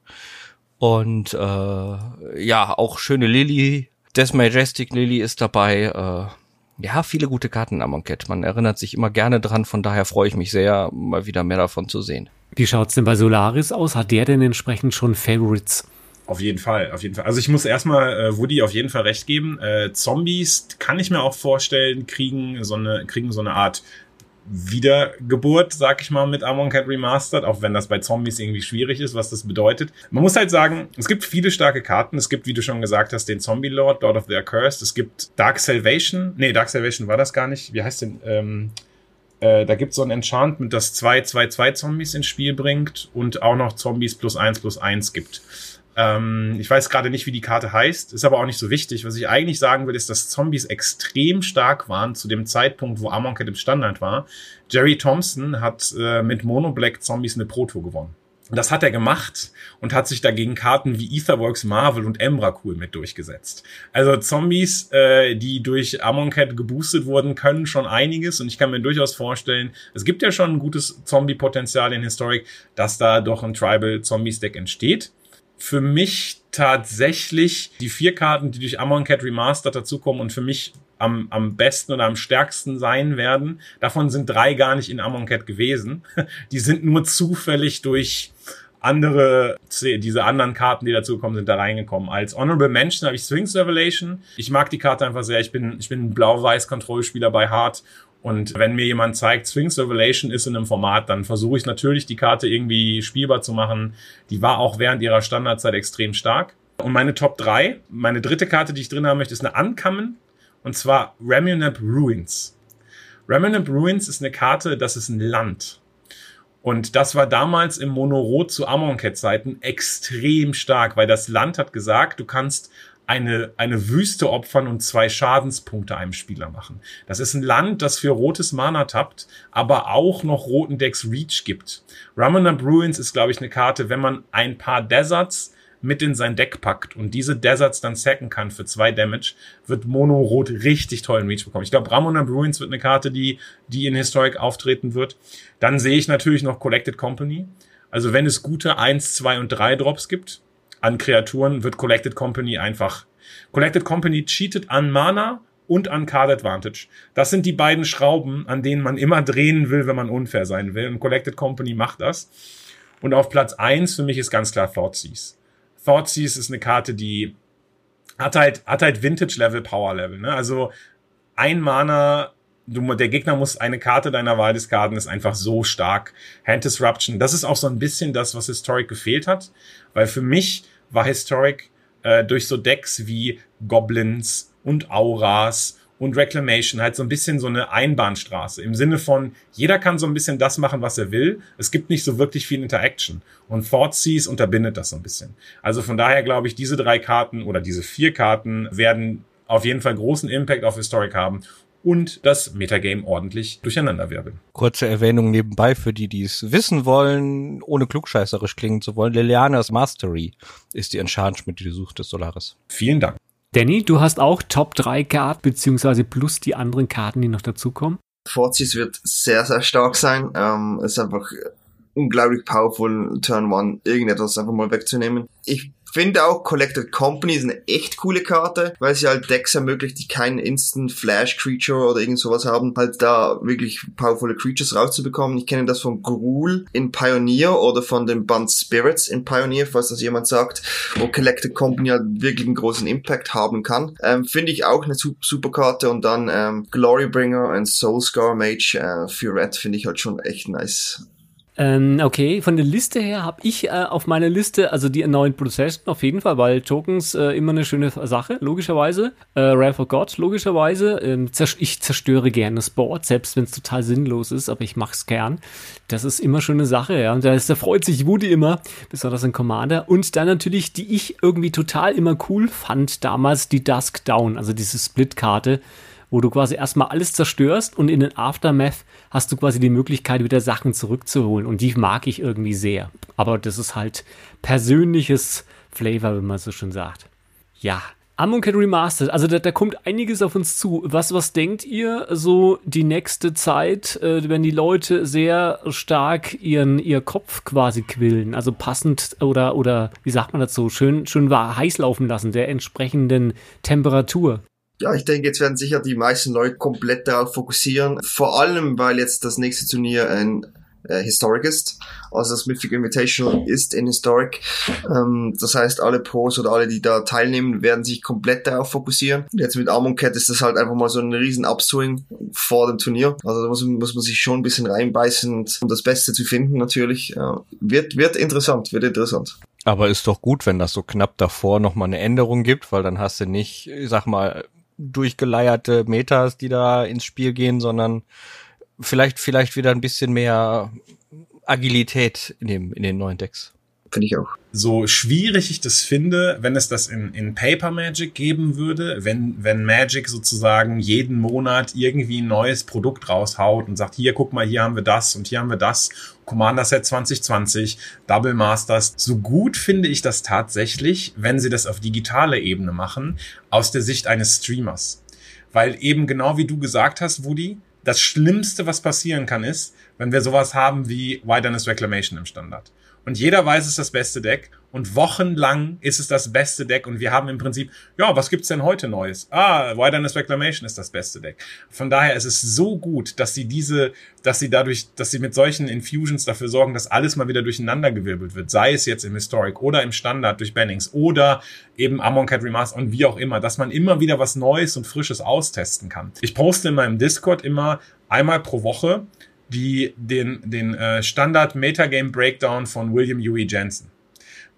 Und äh, ja, auch schöne Lily. Des Majestic Lily ist dabei. Äh, ja, viele gute Karten am Amonkhet. Man erinnert sich immer gerne dran, von daher freue ich mich sehr, mal wieder mehr davon zu sehen. Wie schaut's denn bei Solaris aus? Hat der denn entsprechend schon Favorites? Auf jeden Fall, auf jeden Fall. Also ich muss erstmal äh, Woody auf jeden Fall recht geben. Äh, Zombies kann ich mir auch vorstellen, kriegen so eine, kriegen so eine Art Wiedergeburt, sag ich mal, mit Amon Cat Remastered, auch wenn das bei Zombies irgendwie schwierig ist, was das bedeutet. Man muss halt sagen, es gibt viele starke Karten. Es gibt, wie du schon gesagt hast, den Zombie Lord, Lord of the Accursed. Es gibt Dark Salvation. Nee, Dark Salvation war das gar nicht. Wie heißt denn? Ähm, äh, da gibt es so ein Enchantment, das zwei, zwei, zwei Zombies ins Spiel bringt und auch noch Zombies plus eins plus eins gibt. Ähm, ich weiß gerade nicht, wie die Karte heißt, ist aber auch nicht so wichtig. Was ich eigentlich sagen will, ist, dass Zombies extrem stark waren zu dem Zeitpunkt, wo Amonkhet im Standard war. Jerry Thompson hat äh, mit Mono Black Zombies eine Proto gewonnen. Das hat er gemacht und hat sich dagegen Karten wie Etherworks Marvel und Emrakul mit durchgesetzt. Also Zombies, äh, die durch Amonkhet geboostet wurden, können schon einiges und ich kann mir durchaus vorstellen, es gibt ja schon ein gutes Zombie-Potenzial in Historic, dass da doch ein Tribal Zombies Deck entsteht für mich tatsächlich die vier Karten, die durch Amonkhet Remastered dazukommen und für mich am, am besten oder am stärksten sein werden. Davon sind drei gar nicht in Amonkhet gewesen. Die sind nur zufällig durch andere, diese anderen Karten, die dazukommen, sind da reingekommen. Als Honorable Mention habe ich Sphinx Revelation. Ich mag die Karte einfach sehr. Ich bin, ich bin ein blau-weiß Kontrollspieler bei Hard Und wenn mir jemand zeigt, Sphinx Revelation ist in einem Format, dann versuche ich natürlich, die Karte irgendwie spielbar zu machen. Die war auch während ihrer Standardzeit extrem stark. Und meine Top 3, meine dritte Karte, die ich drin haben möchte, ist eine Uncommon. Und zwar Remunap Ruins. Remunap Ruins ist eine Karte, das ist ein Land. Und das war damals im Mono-Rot zu Amonkhet-Zeiten extrem stark, weil das Land hat gesagt, du kannst eine, eine Wüste opfern und zwei Schadenspunkte einem Spieler machen. Das ist ein Land, das für rotes Mana tappt, aber auch noch roten Decks Reach gibt. Ramonab Ruins ist, glaube ich, eine Karte, wenn man ein paar Deserts mit in sein Deck packt und diese Deserts dann sacken kann für zwei Damage, wird Mono Rot richtig tollen Reach bekommen. Ich glaube, Ramonab Ruins wird eine Karte, die, die in Historic auftreten wird. Dann sehe ich natürlich noch Collected Company. Also wenn es gute 1, 2 und 3 Drops gibt, an Kreaturen wird Collected Company einfach. Collected Company cheatet an Mana und an Card Advantage. Das sind die beiden Schrauben, an denen man immer drehen will, wenn man unfair sein will. Und Collected Company macht das. Und auf Platz eins für mich ist ganz klar Thoughtseize. Thoughtseize ist eine Karte, die hat halt, hat halt Vintage-Level, Power-Level. Ne? Also ein Mana du, der Gegner muss eine Karte deiner Wahl diskarden, ist einfach so stark. Hand Disruption, das ist auch so ein bisschen das, was Historic gefehlt hat, weil für mich war Historic äh, durch so Decks wie Goblins und Auras und Reclamation halt so ein bisschen so eine Einbahnstraße im Sinne von jeder kann so ein bisschen das machen, was er will. Es gibt nicht so wirklich viel Interaction und Thoughtseize unterbindet das so ein bisschen. Also von daher glaube ich, diese drei Karten oder diese vier Karten werden auf jeden Fall großen Impact auf Historic haben und das Metagame ordentlich durcheinanderwirbeln. Kurze Erwähnung nebenbei für die, die es wissen wollen, ohne klugscheißerisch klingen zu wollen. Lilianas Mastery ist die Enchantment, die du suchst des Solaris. Vielen Dank. Danny, du hast auch Top 3 Karten, beziehungsweise plus die anderen Karten, die noch dazukommen. Vorzis wird sehr, sehr stark sein. Ähm, ist einfach unglaublich powerful, Turn One irgendetwas einfach mal wegzunehmen. Ich finde auch Collected Company ist eine echt coole Karte, weil sie halt Decks ermöglicht, die keinen Instant Flash Creature oder irgend sowas haben, halt da wirklich powervolle Creatures rauszubekommen. Ich kenne das von Gruul in Pioneer oder von den Band Spirits in Pioneer, falls das jemand sagt, wo Collected Company halt wirklich einen großen Impact haben kann. Ähm, finde ich auch eine super Karte und dann ähm, Glorybringer und Soulscar Mage äh, für Red finde ich halt schon echt nice. Ähm, okay, von der Liste her habe ich äh, auf meiner Liste, also die neuen Prozession auf jeden Fall, weil Tokens äh, immer eine schöne Sache, logischerweise. Äh, Wrath of God, logischerweise. Ähm, ich zerstöre gerne das Board, selbst wenn es total sinnlos ist, aber ich mache es gern. Das ist immer schon eine Sache, ja. Und da, ist, da freut sich Woody immer, besonders in Commander. Und dann natürlich, die ich irgendwie total immer cool fand, damals die Dusk Down, also diese Split-Karte wo du quasi erstmal alles zerstörst und in den Aftermath hast du quasi die Möglichkeit, wieder Sachen zurückzuholen. Und die mag ich irgendwie sehr. Aber das ist halt persönliches Flavor, wenn man so schon sagt. Ja. Amonkhet Remastered, also da, da, kommt einiges auf uns zu. Was, was denkt ihr so die nächste Zeit, äh, wenn die Leute sehr stark ihren, ihr Kopf quasi quillen, also passend oder, oder wie sagt man dazu, schön, schön war heiß laufen lassen, der entsprechenden Temperatur? Ja, ich denke, jetzt werden sicher die meisten Leute komplett darauf fokussieren. Vor allem, weil jetzt das nächste Turnier ein äh, Historic ist. Also das Mythic Invitational ist in Historic. Ähm, das heißt, alle Pros oder alle, die da teilnehmen, werden sich komplett darauf fokussieren. Jetzt mit Armon Cat ist das halt einfach mal so ein riesen Upswing vor dem Turnier. Also da muss, muss man sich schon ein bisschen reinbeißen, um das Beste zu finden natürlich. Äh, wird, wird interessant, wird interessant. Aber ist doch gut, wenn das so knapp davor nochmal eine Änderung gibt, weil dann hast du nicht, ich sag mal, durchgeleierte Metas, die da ins Spiel gehen, sondern vielleicht, vielleicht wieder ein bisschen mehr Agilität in dem, in den neuen Decks. Finde ich auch. So schwierig ich das finde, wenn es das in, in Paper Magic geben würde, wenn, wenn Magic sozusagen jeden Monat irgendwie ein neues Produkt raushaut und sagt, hier, guck mal, hier haben wir das und hier haben wir das, Commander Set 2020, Double Masters. So gut finde ich das tatsächlich, wenn sie das auf digitale Ebene machen, aus der Sicht eines Streamers. Weil eben genau wie du gesagt hast, Woody, das Schlimmste, was passieren kann, ist, wenn wir sowas haben wie Wilderness Reclamation im Standard. Und jeder weiß, es ist das beste Deck und wochenlang ist es das beste Deck und wir haben im Prinzip, ja, was gibt's denn heute Neues? Ah, Wilderness Reclamation ist das beste Deck. Von daher ist es so gut, dass sie diese, dass sie dadurch, dass sie mit solchen Infusions dafür sorgen, dass alles mal wieder durcheinandergewirbelt wird, sei es jetzt im Historic oder im Standard durch Bannings oder eben Amon Cat Remaster und wie auch immer, dass man immer wieder was Neues und Frisches austesten kann. Ich poste in meinem Discord immer einmal pro Woche die, den, den äh, Standard Metagame Breakdown von William Huey Jensen.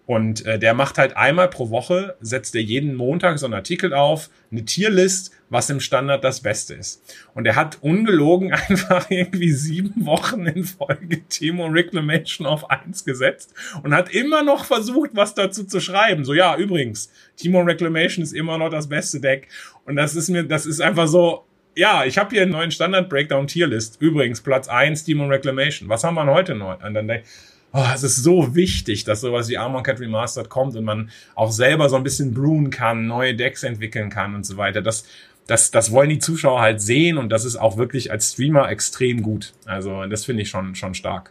Und äh, der macht halt einmal pro Woche, setzt er jeden Montag so einen Artikel auf, eine Tierlist, was im Standard das Beste ist. Und er hat ungelogen einfach irgendwie sieben Wochen in Folge Timo Reclamation auf eins gesetzt und hat immer noch versucht, was dazu zu schreiben. So, ja, übrigens, Timo Reclamation ist immer noch das beste Deck. Und das ist mir, das ist einfach so, ja, ich habe hier einen neuen Standard-Breakdown-Tierlist. Übrigens, Platz eins Demon Reclamation. Was haben wir heute neu? Und dann denke oh, es ist so wichtig, dass sowas wie Armor Cat Remastered kommt und man auch selber so ein bisschen brewen kann, neue Decks entwickeln kann und so weiter. Das, das, das wollen die Zuschauer halt sehen und das ist auch wirklich als Streamer extrem gut. Also das finde ich schon, schon stark.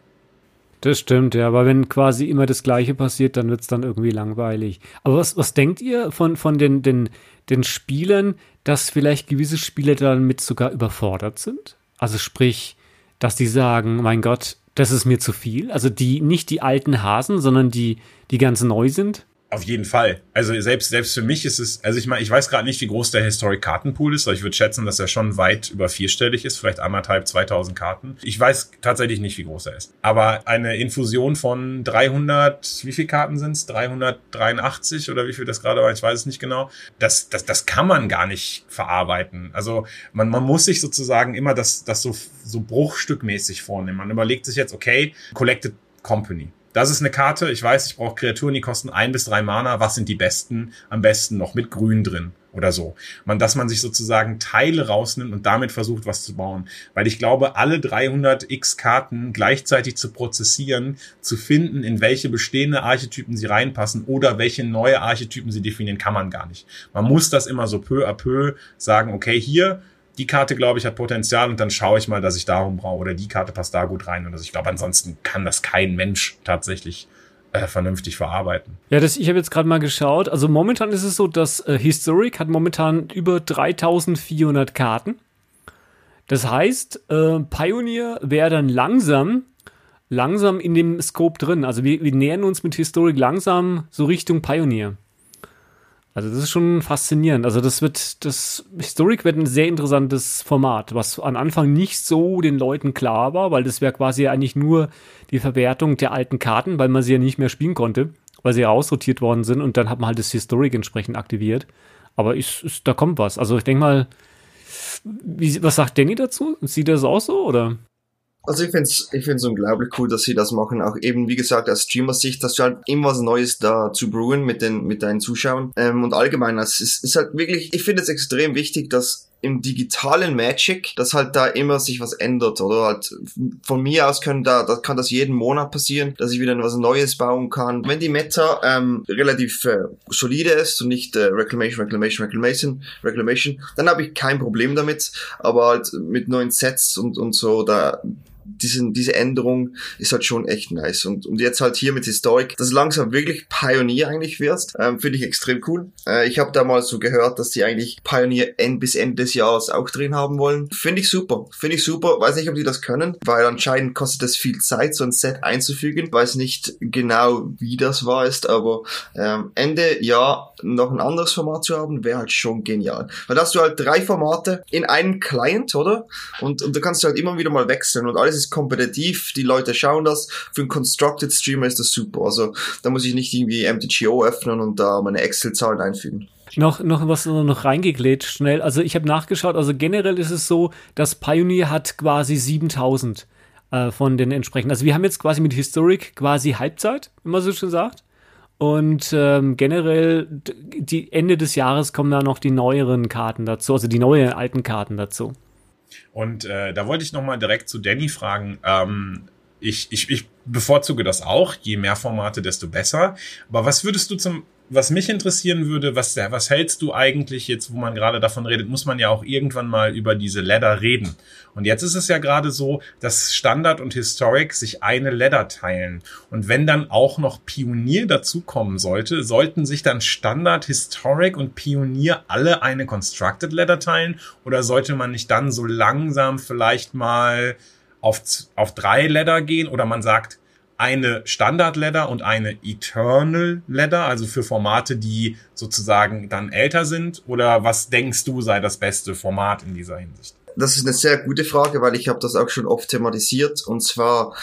Das stimmt, ja, aber wenn quasi immer das Gleiche passiert, dann wird es dann irgendwie langweilig. Aber was, was denkt ihr von, von den, den, den Spielern, dass vielleicht gewisse Spieler damit sogar überfordert sind? Also sprich, dass die sagen, mein Gott, das ist mir zu viel. Also die, nicht die alten Hasen, sondern die, die ganz neu sind. Auf jeden Fall. Also selbst, selbst für mich ist es, also ich meine, ich weiß gerade nicht, wie groß der Historic Kartenpool ist, aber ich würde schätzen, dass er schon weit über vierstellig ist, vielleicht anderthalb, 2000 Karten. Ich weiß tatsächlich nicht, wie groß er ist. Aber eine Infusion von 300, wie viele Karten sind es? 383 oder wie viel das gerade war, ich weiß es nicht genau. Das, das, das kann man gar nicht verarbeiten. Also man, man muss sich sozusagen immer das, das so, so bruchstückmäßig vornehmen. Man überlegt sich jetzt, okay, Collected Company das ist eine Karte, ich weiß, ich brauche Kreaturen, die kosten ein bis drei Mana. Was sind die besten? Am besten noch mit Grün drin oder so. Man, dass man sich sozusagen Teile rausnimmt und damit versucht, was zu bauen. Weil ich glaube, alle 300 X Karten gleichzeitig zu prozessieren, zu finden, in welche bestehende Archetypen sie reinpassen oder welche neue Archetypen sie definieren, kann man gar nicht. Man muss das immer so peu à peu sagen, okay, hier die Karte, glaube ich, hat Potenzial und dann schaue ich mal, dass ich darum brauche oder die Karte passt da gut rein. Und ich glaube, ansonsten kann das kein Mensch tatsächlich äh, vernünftig verarbeiten. Ja, das, ich habe jetzt gerade mal geschaut. Also momentan ist es so, dass äh, Historic hat momentan über 3400 Karten. Das heißt, äh, Pioneer wäre dann langsam, langsam in dem Scope drin. Also wir, wir nähern uns mit Historic langsam so Richtung Pioneer. Also das ist schon faszinierend. Also das wird, das Historic wird ein sehr interessantes Format, was am Anfang nicht so den Leuten klar war, weil das wäre quasi eigentlich nur die Verwertung der alten Karten, weil man sie ja nicht mehr spielen konnte, weil sie ja aussortiert worden sind und dann hat man halt das Historic entsprechend aktiviert. Aber ist, ist, da kommt was. Also ich denke mal, wie, was sagt Danny dazu? Sieht das auch so oder? Also ich finde es ich find's unglaublich cool, dass sie das machen. Auch eben, wie gesagt, aus Streamer-Sicht, dass du halt immer was Neues da zu brewen mit den, mit deinen Zuschauern. Ähm, und allgemein, es ist, ist halt wirklich, ich finde es extrem wichtig, dass im digitalen Magic, dass halt da immer sich was ändert, oder halt von mir aus können da, da kann das jeden Monat passieren, dass ich wieder was Neues bauen kann. Wenn die Meta ähm, relativ äh, solide ist und nicht äh, Reclamation, Reclamation, Reclamation, Reclamation, dann habe ich kein Problem damit. Aber halt mit neuen Sets und und so, da diesen, diese Änderung ist halt schon echt nice. Und, und jetzt halt hier mit Historic, dass langsam wirklich Pioneer eigentlich wirst, ähm, finde ich extrem cool. Äh, ich habe da mal so gehört, dass die eigentlich Pioneer End bis Ende des Jahres auch drin haben wollen. Finde ich super. Finde ich super. Weiß nicht, ob die das können, weil anscheinend kostet es viel Zeit, so ein Set einzufügen. Weiß nicht genau, wie das war ist, aber ähm, Ende Jahr noch ein anderes Format zu haben, wäre halt schon genial. Weil da hast du halt drei Formate in einem Client, oder? Und, und da kannst du halt immer wieder mal wechseln und alles ist kompetitiv, die Leute schauen das. Für einen Constructed Streamer ist das super. Also da muss ich nicht irgendwie MTGO öffnen und da meine Excel-Zahlen einfügen. Noch, noch was noch reingeglätscht schnell. Also ich habe nachgeschaut, also generell ist es so, dass Pioneer hat quasi 7000 äh, von den entsprechenden. Also wir haben jetzt quasi mit Historic quasi Halbzeit, wie man so schon sagt. Und ähm, generell die Ende des Jahres kommen da noch die neueren Karten dazu, also die neuen alten Karten dazu. Und äh, da wollte ich nochmal direkt zu Danny fragen. Ähm, ich, ich, ich bevorzuge das auch. Je mehr Formate, desto besser. Aber was würdest du zum was mich interessieren würde, was, was hältst du eigentlich jetzt, wo man gerade davon redet, muss man ja auch irgendwann mal über diese Ladder reden. Und jetzt ist es ja gerade so, dass Standard und Historic sich eine Ladder teilen. Und wenn dann auch noch Pionier dazukommen sollte, sollten sich dann Standard, Historic und Pionier alle eine Constructed Ladder teilen? Oder sollte man nicht dann so langsam vielleicht mal auf, auf drei Ladder gehen? Oder man sagt, eine Standard-Ladder und eine Eternal-Ladder, also für Formate, die sozusagen dann älter sind? Oder was denkst du sei das beste Format in dieser Hinsicht? Das ist eine sehr gute Frage, weil ich habe das auch schon oft thematisiert. Und zwar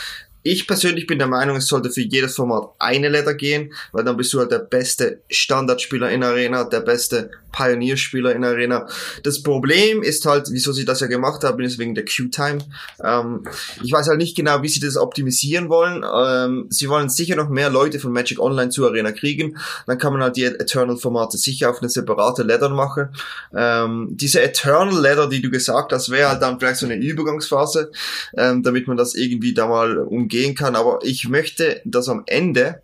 ich persönlich bin der Meinung, es sollte für jedes Format eine Letter gehen, weil dann bist du halt der beste Standardspieler in Arena, der beste Pionierspieler in Arena. Das Problem ist halt, wieso sie das ja gemacht haben, ist wegen der Q-Time. Ähm, ich weiß halt nicht genau, wie sie das optimisieren wollen. Ähm, sie wollen sicher noch mehr Leute von Magic Online zu Arena kriegen. Dann kann man halt die Eternal-Formate sicher auf eine separate Ladder machen. Ähm, diese Eternal Ladder, die du gesagt hast, wäre halt dann vielleicht so eine Übergangsphase, ähm, damit man das irgendwie da mal umgehen kann. Aber ich möchte, dass am Ende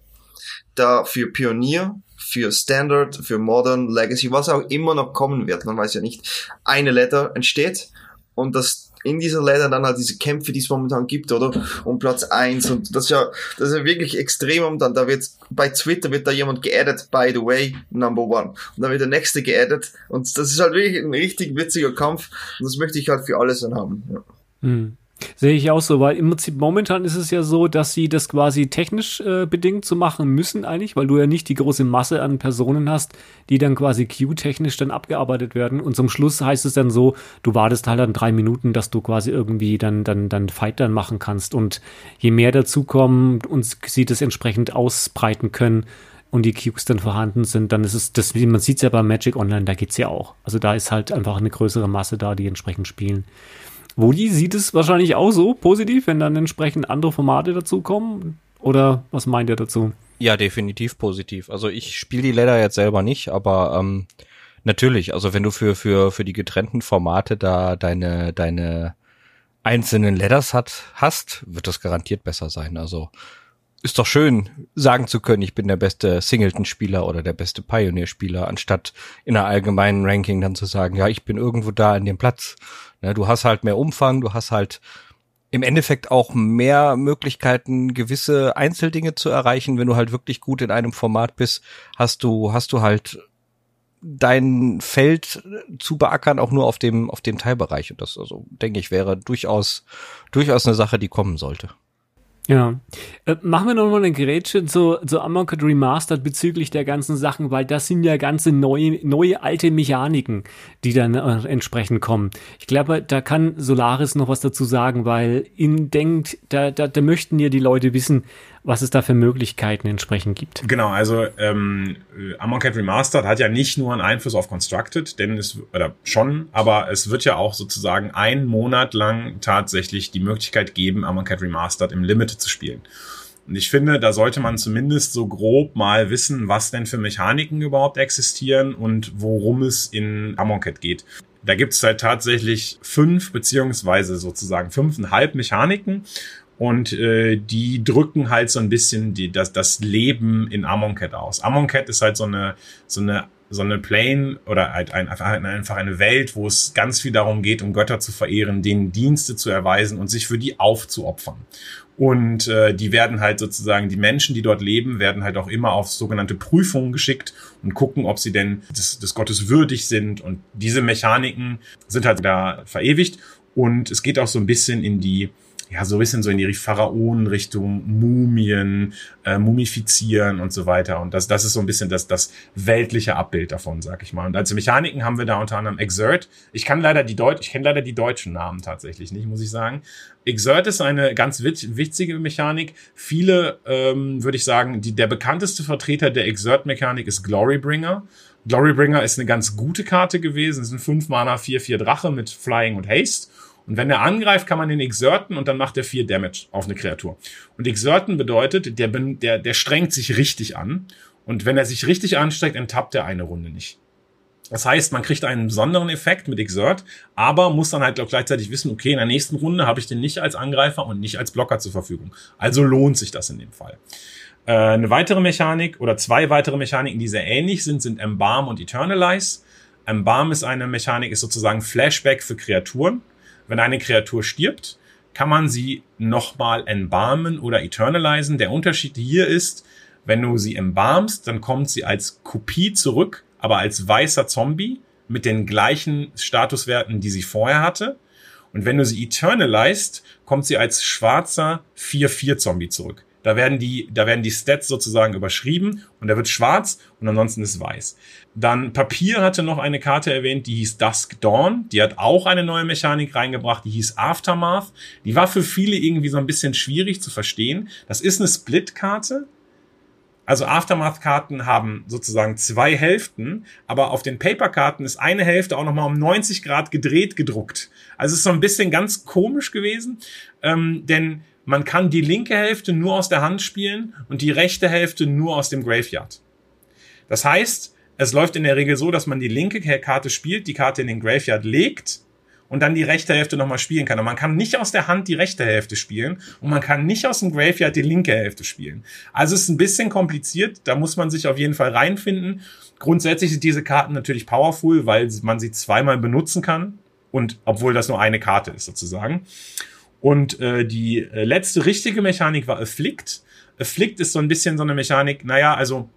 da für Pionier für Standard, für Modern, Legacy, was auch immer noch kommen wird, man weiß ja nicht, eine Letter entsteht und das in dieser Letter dann halt diese Kämpfe, die es momentan gibt, oder? Um Platz eins und das ist ja, das ist ja wirklich extrem und dann, da wird bei Twitter wird da jemand geaddet, by the way, number one. Und dann wird der nächste geaddet und das ist halt wirklich ein richtig witziger Kampf und das möchte ich halt für alles dann haben, ja. Hm. Sehe ich auch so, weil im Prinzip momentan ist es ja so, dass sie das quasi technisch äh, bedingt so machen müssen eigentlich, weil du ja nicht die große Masse an Personen hast, die dann quasi Q-technisch dann abgearbeitet werden. Und zum Schluss heißt es dann so, du wartest halt dann drei Minuten, dass du quasi irgendwie dann dann dann Fight dann machen kannst. Und je mehr dazukommen und sie das entsprechend ausbreiten können, und die Cubes dann vorhanden sind, dann ist es, das, wie man sieht es ja bei Magic Online, da geht's ja auch. Also da ist halt einfach eine größere Masse da, die entsprechend spielen. Wodi sieht es wahrscheinlich auch so positiv, wenn dann entsprechend andere Formate dazukommen. Oder was meint ihr dazu? Ja, definitiv positiv. Also ich spiele die Ladder jetzt selber nicht, aber ähm, natürlich, also wenn du für, für, für die getrennten Formate da deine, deine einzelnen Ladders hat, hast, wird das garantiert besser sein. Also ist doch schön, sagen zu können, ich bin der beste Singleton-Spieler oder der beste Pioneer-Spieler, anstatt in einer allgemeinen Ranking dann zu sagen, ja, ich bin irgendwo da in dem Platz. Ne, du hast halt mehr Umfang, du hast halt im Endeffekt auch mehr Möglichkeiten, gewisse Einzeldinge zu erreichen. Wenn du halt wirklich gut in einem Format bist, hast du, hast du halt dein Feld zu beackern, auch nur auf dem, auf dem Teilbereich. Und das, also, denke ich, wäre durchaus, durchaus eine Sache, die kommen sollte. Ja. Äh, machen wir noch mal eine Gerätsche zu, zu Amonkhet Remastered bezüglich der ganzen Sachen, weil das sind ja ganze neue, neue alte Mechaniken, die dann äh, entsprechend kommen. Ich glaube, da kann Solaris noch was dazu sagen, weil ihn denkt, da, da, da möchten ja die Leute wissen, was es da für Möglichkeiten entsprechend gibt. Genau, also ähm, Amonkhet Remastered hat ja nicht nur einen Einfluss auf Constructed, denn es, oder schon, aber es wird ja auch sozusagen einen Monat lang tatsächlich die Möglichkeit geben, Amonkhet Remastered im Limited zu spielen. Und ich finde, da sollte man zumindest so grob mal wissen, was denn für Mechaniken überhaupt existieren und worum es in Amonkhet geht. Da gibt es halt tatsächlich fünf beziehungsweise sozusagen fünfeinhalb Mechaniken und äh, die drücken halt so ein bisschen die, das, das Leben in Amonkhet aus. Amonkhet ist halt so eine, so eine so eine Plane oder halt ein, einfach eine Welt, wo es ganz viel darum geht, um Götter zu verehren, denen Dienste zu erweisen und sich für die aufzuopfern. Und äh, die werden halt sozusagen, die Menschen, die dort leben, werden halt auch immer auf sogenannte Prüfungen geschickt und gucken, ob sie denn des, des Gottes würdig sind. Und diese Mechaniken sind halt da verewigt. Und es geht auch so ein bisschen in die ja, so ein bisschen so in die Pharaonen-Richtung, Mumien, äh, Mumifizieren und so weiter. Und das, das ist so ein bisschen das, das weltliche Abbild davon, sag ich mal. Und als Mechaniken haben wir da unter anderem Exert. Ich kann leider die Deut ich kenne leider die deutschen Namen tatsächlich nicht, muss ich sagen. Exert ist eine ganz witzige Mechanik. Viele, ähm, würde ich sagen, die, der bekannteste Vertreter der Exert-Mechanik ist Glorybringer. Glorybringer ist eine ganz gute Karte gewesen. Es sind 5 Mana, 4, 4 Drache mit Flying und Haste. Und wenn er angreift, kann man den exerten und dann macht er vier Damage auf eine Kreatur. Und exerten bedeutet, der, der, der strengt sich richtig an. Und wenn er sich richtig anstrengt, enttappt er eine Runde nicht. Das heißt, man kriegt einen besonderen Effekt mit Exert, aber muss dann halt auch gleichzeitig wissen, okay, in der nächsten Runde habe ich den nicht als Angreifer und nicht als Blocker zur Verfügung. Also lohnt sich das in dem Fall. Äh, eine weitere Mechanik oder zwei weitere Mechaniken, die sehr ähnlich sind, sind Embalm und Eternalize. Embalm ist eine Mechanik, ist sozusagen Flashback für Kreaturen. Wenn eine Kreatur stirbt, kann man sie nochmal embalmen oder eternalisen. Der Unterschied hier ist, wenn du sie embalmst, dann kommt sie als Kopie zurück, aber als weißer Zombie mit den gleichen Statuswerten, die sie vorher hatte. Und wenn du sie eternalized, kommt sie als schwarzer 4-4 Zombie zurück. Da werden die, da werden die Stats sozusagen überschrieben und er wird schwarz und ansonsten ist weiß. Dann Papier hatte noch eine Karte erwähnt, die hieß Dusk Dawn. Die hat auch eine neue Mechanik reingebracht, die hieß Aftermath. Die war für viele irgendwie so ein bisschen schwierig zu verstehen. Das ist eine Split-Karte. Also Aftermath-Karten haben sozusagen zwei Hälften, aber auf den Paper-Karten ist eine Hälfte auch nochmal um 90 Grad gedreht gedruckt. Also es ist so ein bisschen ganz komisch gewesen, ähm, denn man kann die linke Hälfte nur aus der Hand spielen und die rechte Hälfte nur aus dem Graveyard. Das heißt, es läuft in der Regel so, dass man die linke Karte spielt, die Karte in den Graveyard legt und dann die rechte Hälfte nochmal spielen kann. Und man kann nicht aus der Hand die rechte Hälfte spielen und man kann nicht aus dem Graveyard die linke Hälfte spielen. Also es ist ein bisschen kompliziert, da muss man sich auf jeden Fall reinfinden. Grundsätzlich sind diese Karten natürlich powerful, weil man sie zweimal benutzen kann und obwohl das nur eine Karte ist sozusagen. Und äh, die äh, letzte richtige Mechanik war Afflict. Afflict ist so ein bisschen so eine Mechanik, naja, also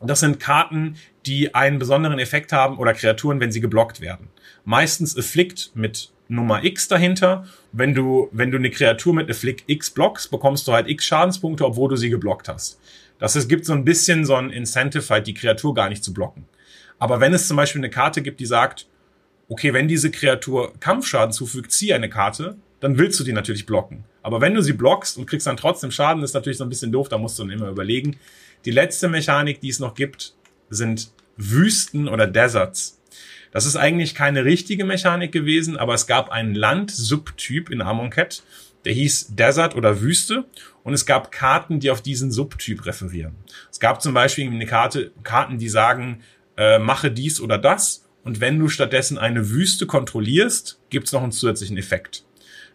das sind Karten, die einen besonderen Effekt haben oder Kreaturen, wenn sie geblockt werden. Meistens Afflict mit Nummer X dahinter. Wenn du, wenn du eine Kreatur mit Afflict X blockst, bekommst du halt X Schadenspunkte, obwohl du sie geblockt hast. Das ist, gibt so ein bisschen so ein Incentive, halt die Kreatur gar nicht zu blocken. Aber wenn es zum Beispiel eine Karte gibt, die sagt, okay, wenn diese Kreatur Kampfschaden zufügt, zieh eine Karte, dann willst du die natürlich blocken. Aber wenn du sie blockst und kriegst dann trotzdem Schaden, ist natürlich so ein bisschen doof, da musst du dann immer überlegen. Die letzte Mechanik, die es noch gibt, sind Wüsten oder Deserts. Das ist eigentlich keine richtige Mechanik gewesen, aber es gab einen Land-Subtyp in Amonkhet, der hieß Desert oder Wüste und es gab Karten, die auf diesen Subtyp referieren. Es gab zum Beispiel eine Karte, Karten, die sagen, äh, mache dies oder das und wenn du stattdessen eine Wüste kontrollierst, gibt's noch einen zusätzlichen Effekt.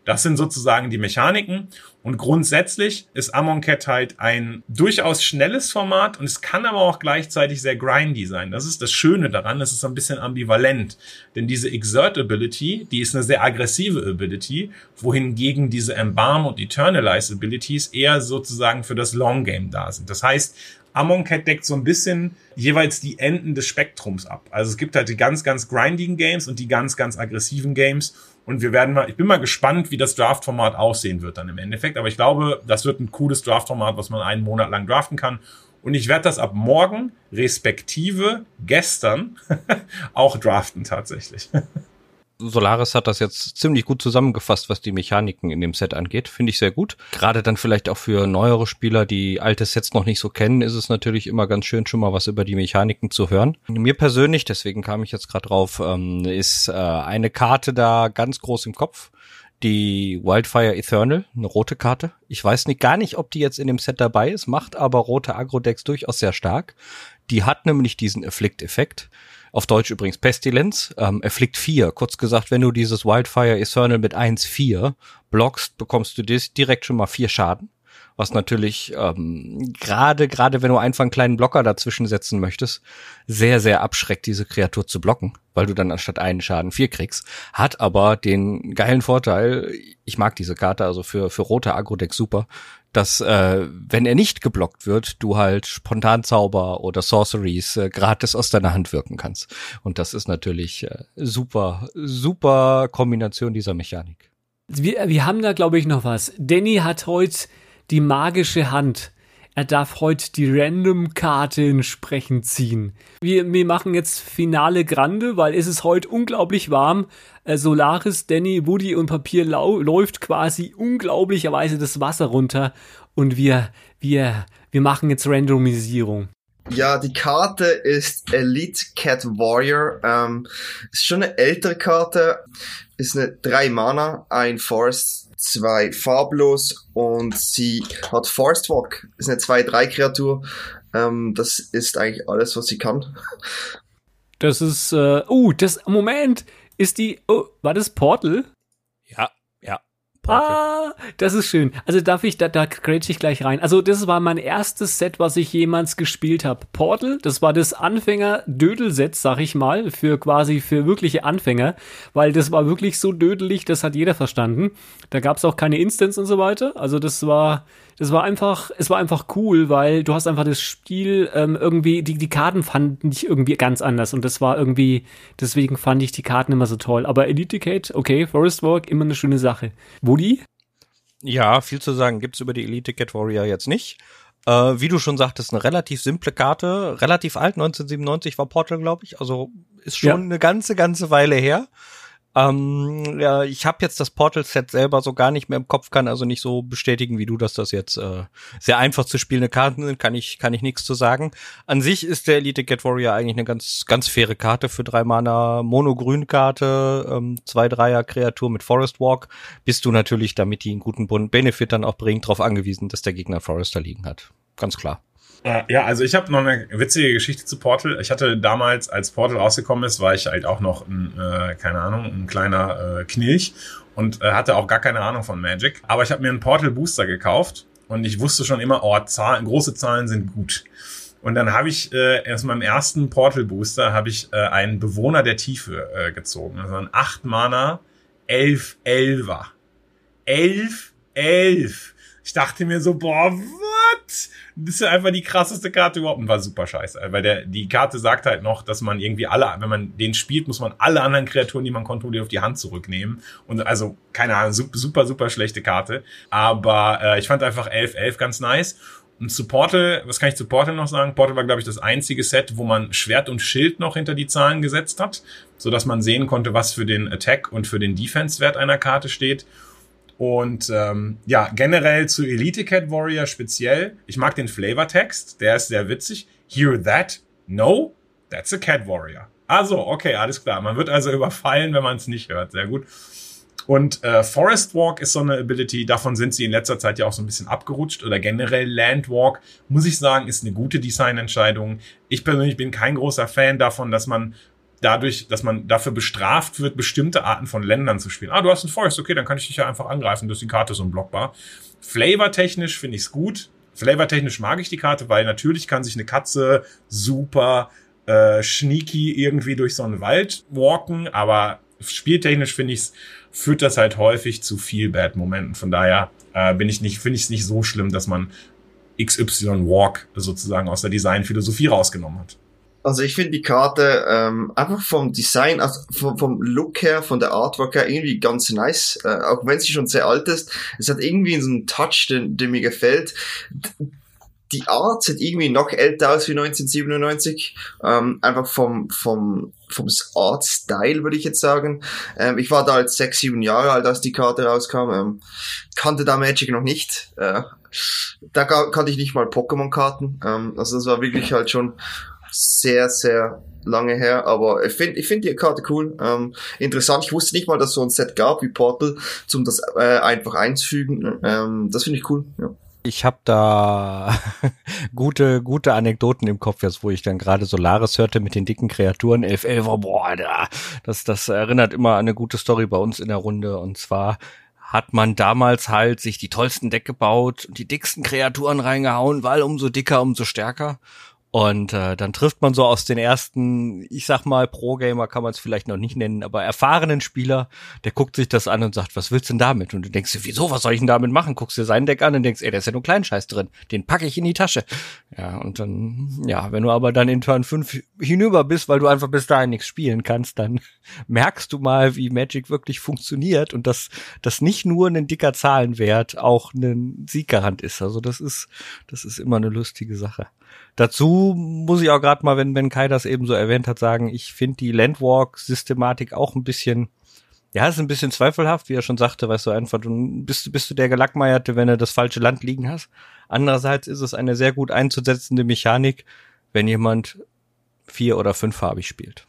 Das sind sozusagen die Mechaniken. Und grundsätzlich ist Amonkhet halt ein durchaus schnelles Format und es kann aber auch gleichzeitig sehr grindy sein. Das ist das Schöne daran. Es ist so ein bisschen ambivalent. Denn diese Exert Ability, die ist eine sehr aggressive Ability, wohingegen diese Embalm und Eternalize Abilities eher sozusagen für das Long Game da sind. Das heißt, Amonkhet deckt so ein bisschen jeweils die Enden des Spektrums ab. Also es gibt halt die ganz, ganz grindigen Games und die ganz, ganz aggressiven Games. Und wir werden mal, ich bin mal gespannt, wie das Draft-Format aussehen wird dann im Endeffekt. Aber ich glaube, das wird ein cooles Draft-Format, was man einen Monat lang draften kann. Und ich werde das ab morgen, respektive gestern, auch draften tatsächlich. Solaris hat das jetzt ziemlich gut zusammengefasst, was die Mechaniken in dem Set angeht. Finde ich sehr gut. Gerade dann vielleicht auch für neuere Spieler, die alte Sets noch nicht so kennen, ist es natürlich immer ganz schön, schon mal was über die Mechaniken zu hören. Mir persönlich, deswegen kam ich jetzt gerade drauf, ähm, ist äh, eine Karte da ganz groß im Kopf. Die Wildfire Eternal, eine rote Karte. Ich weiß nicht, gar nicht, ob die jetzt in dem Set dabei ist, macht aber rote Agro-Decks durchaus sehr stark. Die hat nämlich diesen Afflict-Effekt auf Deutsch übrigens Pestilenz, ähm, Afflict 4. Kurz gesagt, wenn du dieses Wildfire Eternal mit 1-4 blockst, bekommst du direkt schon mal vier Schaden. Was natürlich ähm, gerade gerade wenn du einfach einen kleinen Blocker dazwischen setzen möchtest, sehr sehr abschreckt diese Kreatur zu blocken, weil du dann anstatt einen Schaden vier kriegst. Hat aber den geilen Vorteil, ich mag diese Karte also für für rote Agro-Deck super, dass äh, wenn er nicht geblockt wird, du halt Spontanzauber oder Sorceries äh, gratis aus deiner Hand wirken kannst. Und das ist natürlich äh, super, super Kombination dieser Mechanik. Wir, wir haben da, glaube ich, noch was. Danny hat heute die magische Hand. Er darf heute die Random-Karte entsprechend ziehen. Wir, wir machen jetzt Finale Grande, weil es ist heute unglaublich warm. Äh, Solaris, Danny, Woody und Papier läuft quasi unglaublicherweise das Wasser runter und wir, wir, wir machen jetzt Randomisierung. Ja, die Karte ist Elite Cat Warrior. Ähm, ist schon eine ältere Karte. Ist eine 3 Mana, ein Forest, zwei farblos und sie hat Forest Walk. Ist eine 2-3 Kreatur. Ähm, das ist eigentlich alles, was sie kann. Das ist, äh, oh, das, Moment, ist die, oh, war das Portal? Ja. Ah, das ist schön. Also darf ich, da, da grätsch ich gleich rein. Also das war mein erstes Set, was ich jemals gespielt habe. Portal, das war das Anfänger-Dödel-Set, sag ich mal, für quasi für wirkliche Anfänger, weil das war wirklich so dödelig, das hat jeder verstanden. Da gab es auch keine Instance und so weiter. Also das war, das war einfach, es war einfach cool, weil du hast einfach das Spiel ähm, irgendwie, die, die Karten fanden ich irgendwie ganz anders und das war irgendwie, deswegen fand ich die Karten immer so toll. Aber Elite Kate, okay, Forest Walk, immer eine schöne Sache. Woody? Ja, viel zu sagen gibt's über die Elite Cat Warrior jetzt nicht. Äh, wie du schon sagtest, eine relativ simple Karte, relativ alt, 1997 war Portal, glaube ich, also ist schon ja. eine ganze, ganze Weile her. Ähm, ja, ich habe jetzt das Portal-Set selber so gar nicht mehr im Kopf, kann also nicht so bestätigen wie du, dass das jetzt äh, sehr einfach zu spielende Karten sind, kann ich, kann ich nichts zu sagen. An sich ist der Elite Get Warrior eigentlich eine ganz, ganz faire Karte für drei Mana, Mono-Grün-Karte, ähm, zwei Dreier-Kreatur mit Forest Walk, bist du natürlich, damit die einen guten Benefit dann auch bringt, darauf angewiesen, dass der Gegner Forester liegen hat. Ganz klar. Äh, ja, also ich habe noch eine witzige Geschichte zu Portal. Ich hatte damals, als Portal rausgekommen ist, war ich halt auch noch ein, äh, keine Ahnung, ein kleiner äh, Knilch und äh, hatte auch gar keine Ahnung von Magic. Aber ich habe mir einen Portal Booster gekauft und ich wusste schon immer, oh, Zahlen, große Zahlen sind gut. Und dann habe ich äh, aus meinem ersten Portal Booster habe ich äh, einen Bewohner der Tiefe äh, gezogen. Also ein 8 Mana, 11 Elfer. 11 11. Ich dachte mir so, boah, what? Das ist ja einfach die krasseste Karte überhaupt und war super scheiße. Weil der, die Karte sagt halt noch, dass man irgendwie alle, wenn man den spielt, muss man alle anderen Kreaturen, die man kontrolliert, auf die Hand zurücknehmen. Und also, keine Ahnung, super, super schlechte Karte. Aber äh, ich fand einfach 11-11 ganz nice. Und zu Portal, was kann ich zu Portal noch sagen? Portal war, glaube ich, das einzige Set, wo man Schwert und Schild noch hinter die Zahlen gesetzt hat, so dass man sehen konnte, was für den Attack und für den Defense-Wert einer Karte steht. Und ähm, ja, generell zu Elite Cat Warrior speziell. Ich mag den Flavortext, der ist sehr witzig. Hear that? No, that's a Cat Warrior. Also, okay, alles klar. Man wird also überfallen, wenn man es nicht hört. Sehr gut. Und äh, Forest Walk ist so eine Ability, davon sind sie in letzter Zeit ja auch so ein bisschen abgerutscht. Oder generell Land Walk, muss ich sagen, ist eine gute Designentscheidung. Ich persönlich bin kein großer Fan davon, dass man dadurch, dass man dafür bestraft wird, bestimmte Arten von Ländern zu spielen. Ah, du hast einen Forest, okay, dann kann ich dich ja einfach angreifen, ist die Karte so unblockbar. Flavortechnisch finde ich es gut. Flavortechnisch mag ich die Karte, weil natürlich kann sich eine Katze super äh, sneaky irgendwie durch so einen Wald walken, aber spieltechnisch finde ich es, führt das halt häufig zu viel Bad-Momenten. Von daher äh, bin ich nicht, finde ich es nicht so schlimm, dass man XY Walk sozusagen aus der Designphilosophie rausgenommen hat. Also ich finde die Karte ähm, einfach vom Design, also vom, vom Look her, von der Artwork her irgendwie ganz nice, äh, auch wenn sie schon sehr alt ist. Es hat irgendwie so einen Touch, den, den mir gefällt. Die Art sieht irgendwie noch älter aus wie 1997, ähm, einfach vom vom vom Art-Style würde ich jetzt sagen. Ähm, ich war da als sechs, sieben Jahre alt, als die Karte rauskam, ähm, kannte da Magic noch nicht. Äh, da kannte ich nicht mal Pokémon-Karten. Ähm, also das war wirklich halt schon sehr, sehr lange her, aber ich finde ich finde die Karte cool. Ähm, interessant, ich wusste nicht mal, dass so ein Set gab wie Portal, zum das äh, einfach einzufügen. Ähm, das finde ich cool. Ja. Ich habe da gute gute Anekdoten im Kopf jetzt, wo ich dann gerade Solaris hörte mit den dicken Kreaturen 11 11 boah, das das erinnert immer an eine gute Story bei uns in der Runde und zwar hat man damals halt sich die tollsten Deck gebaut und die dicksten Kreaturen reingehauen, weil umso dicker, umso stärker. Und äh, dann trifft man so aus den ersten, ich sag mal, Pro-Gamer kann man es vielleicht noch nicht nennen, aber erfahrenen Spieler, der guckt sich das an und sagt, was willst du denn damit? Und du denkst dir, wieso, was soll ich denn damit machen? Guckst dir sein Deck an und denkst, ey, da ist ja nur Kleinscheiß drin, den packe ich in die Tasche. Ja, und dann, ja, wenn du aber dann in Turn 5 hinüber bist, weil du einfach bis dahin nichts spielen kannst, dann merkst du mal, wie Magic wirklich funktioniert und dass das nicht nur ein dicker Zahlenwert auch ein Sieggarant ist. Also das ist, das ist immer eine lustige Sache. Dazu muss ich auch gerade mal, wenn Ben Kai das eben so erwähnt hat, sagen, ich finde die Landwalk-Systematik auch ein bisschen, ja, ist ein bisschen zweifelhaft, wie er schon sagte, weißt du, einfach, du bist, bist du der Gelackmeierte, wenn du das falsche Land liegen hast. Andererseits ist es eine sehr gut einzusetzende Mechanik, wenn jemand vier- oder fünffarbig spielt.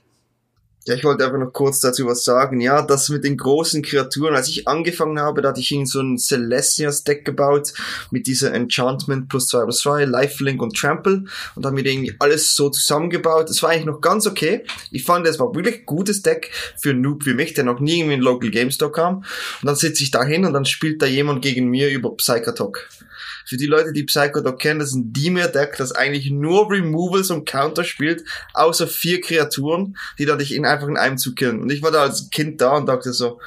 Ja, ich wollte einfach noch kurz dazu was sagen. Ja, das mit den großen Kreaturen, als ich angefangen habe, da hatte ich irgendwie so ein Celestias-Deck gebaut mit dieser Enchantment plus 2 plus 2, Lifelink und Trample und dann mir irgendwie alles so zusammengebaut. Das war eigentlich noch ganz okay. Ich fand, es war wirklich gutes Deck für einen Noob wie mich, der noch nie irgendwie in Local Game Store kam. Und dann sitze ich da hin und dann spielt da jemand gegen mir über Psychotok. Für die Leute, die Psychodoc kennen, das ist ein Dimir-Deck, das eigentlich nur Removals und Counter spielt, außer vier Kreaturen, die da dich in einfach in einem zu killen. Und ich war da als Kind da und dachte so,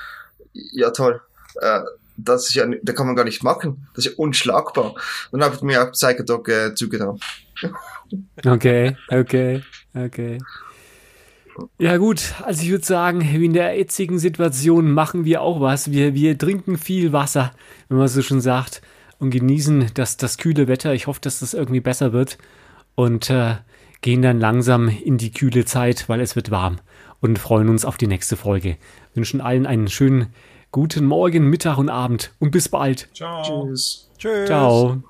ja toll, äh, das ist ja, da kann man gar nicht machen. Das ist ja unschlagbar. Und dann habe ich mir auch Psychodoc äh, zugetan. Okay, okay, okay. Ja gut, also ich würde sagen, in der jetzigen Situation machen wir auch was. Wir, wir trinken viel Wasser, wenn man so schon sagt und genießen das, das kühle Wetter. Ich hoffe, dass das irgendwie besser wird und äh, gehen dann langsam in die kühle Zeit, weil es wird warm und freuen uns auf die nächste Folge. Wünschen allen einen schönen guten Morgen, Mittag und Abend und bis bald. Ciao. Tschüss. Tschüss. Ciao.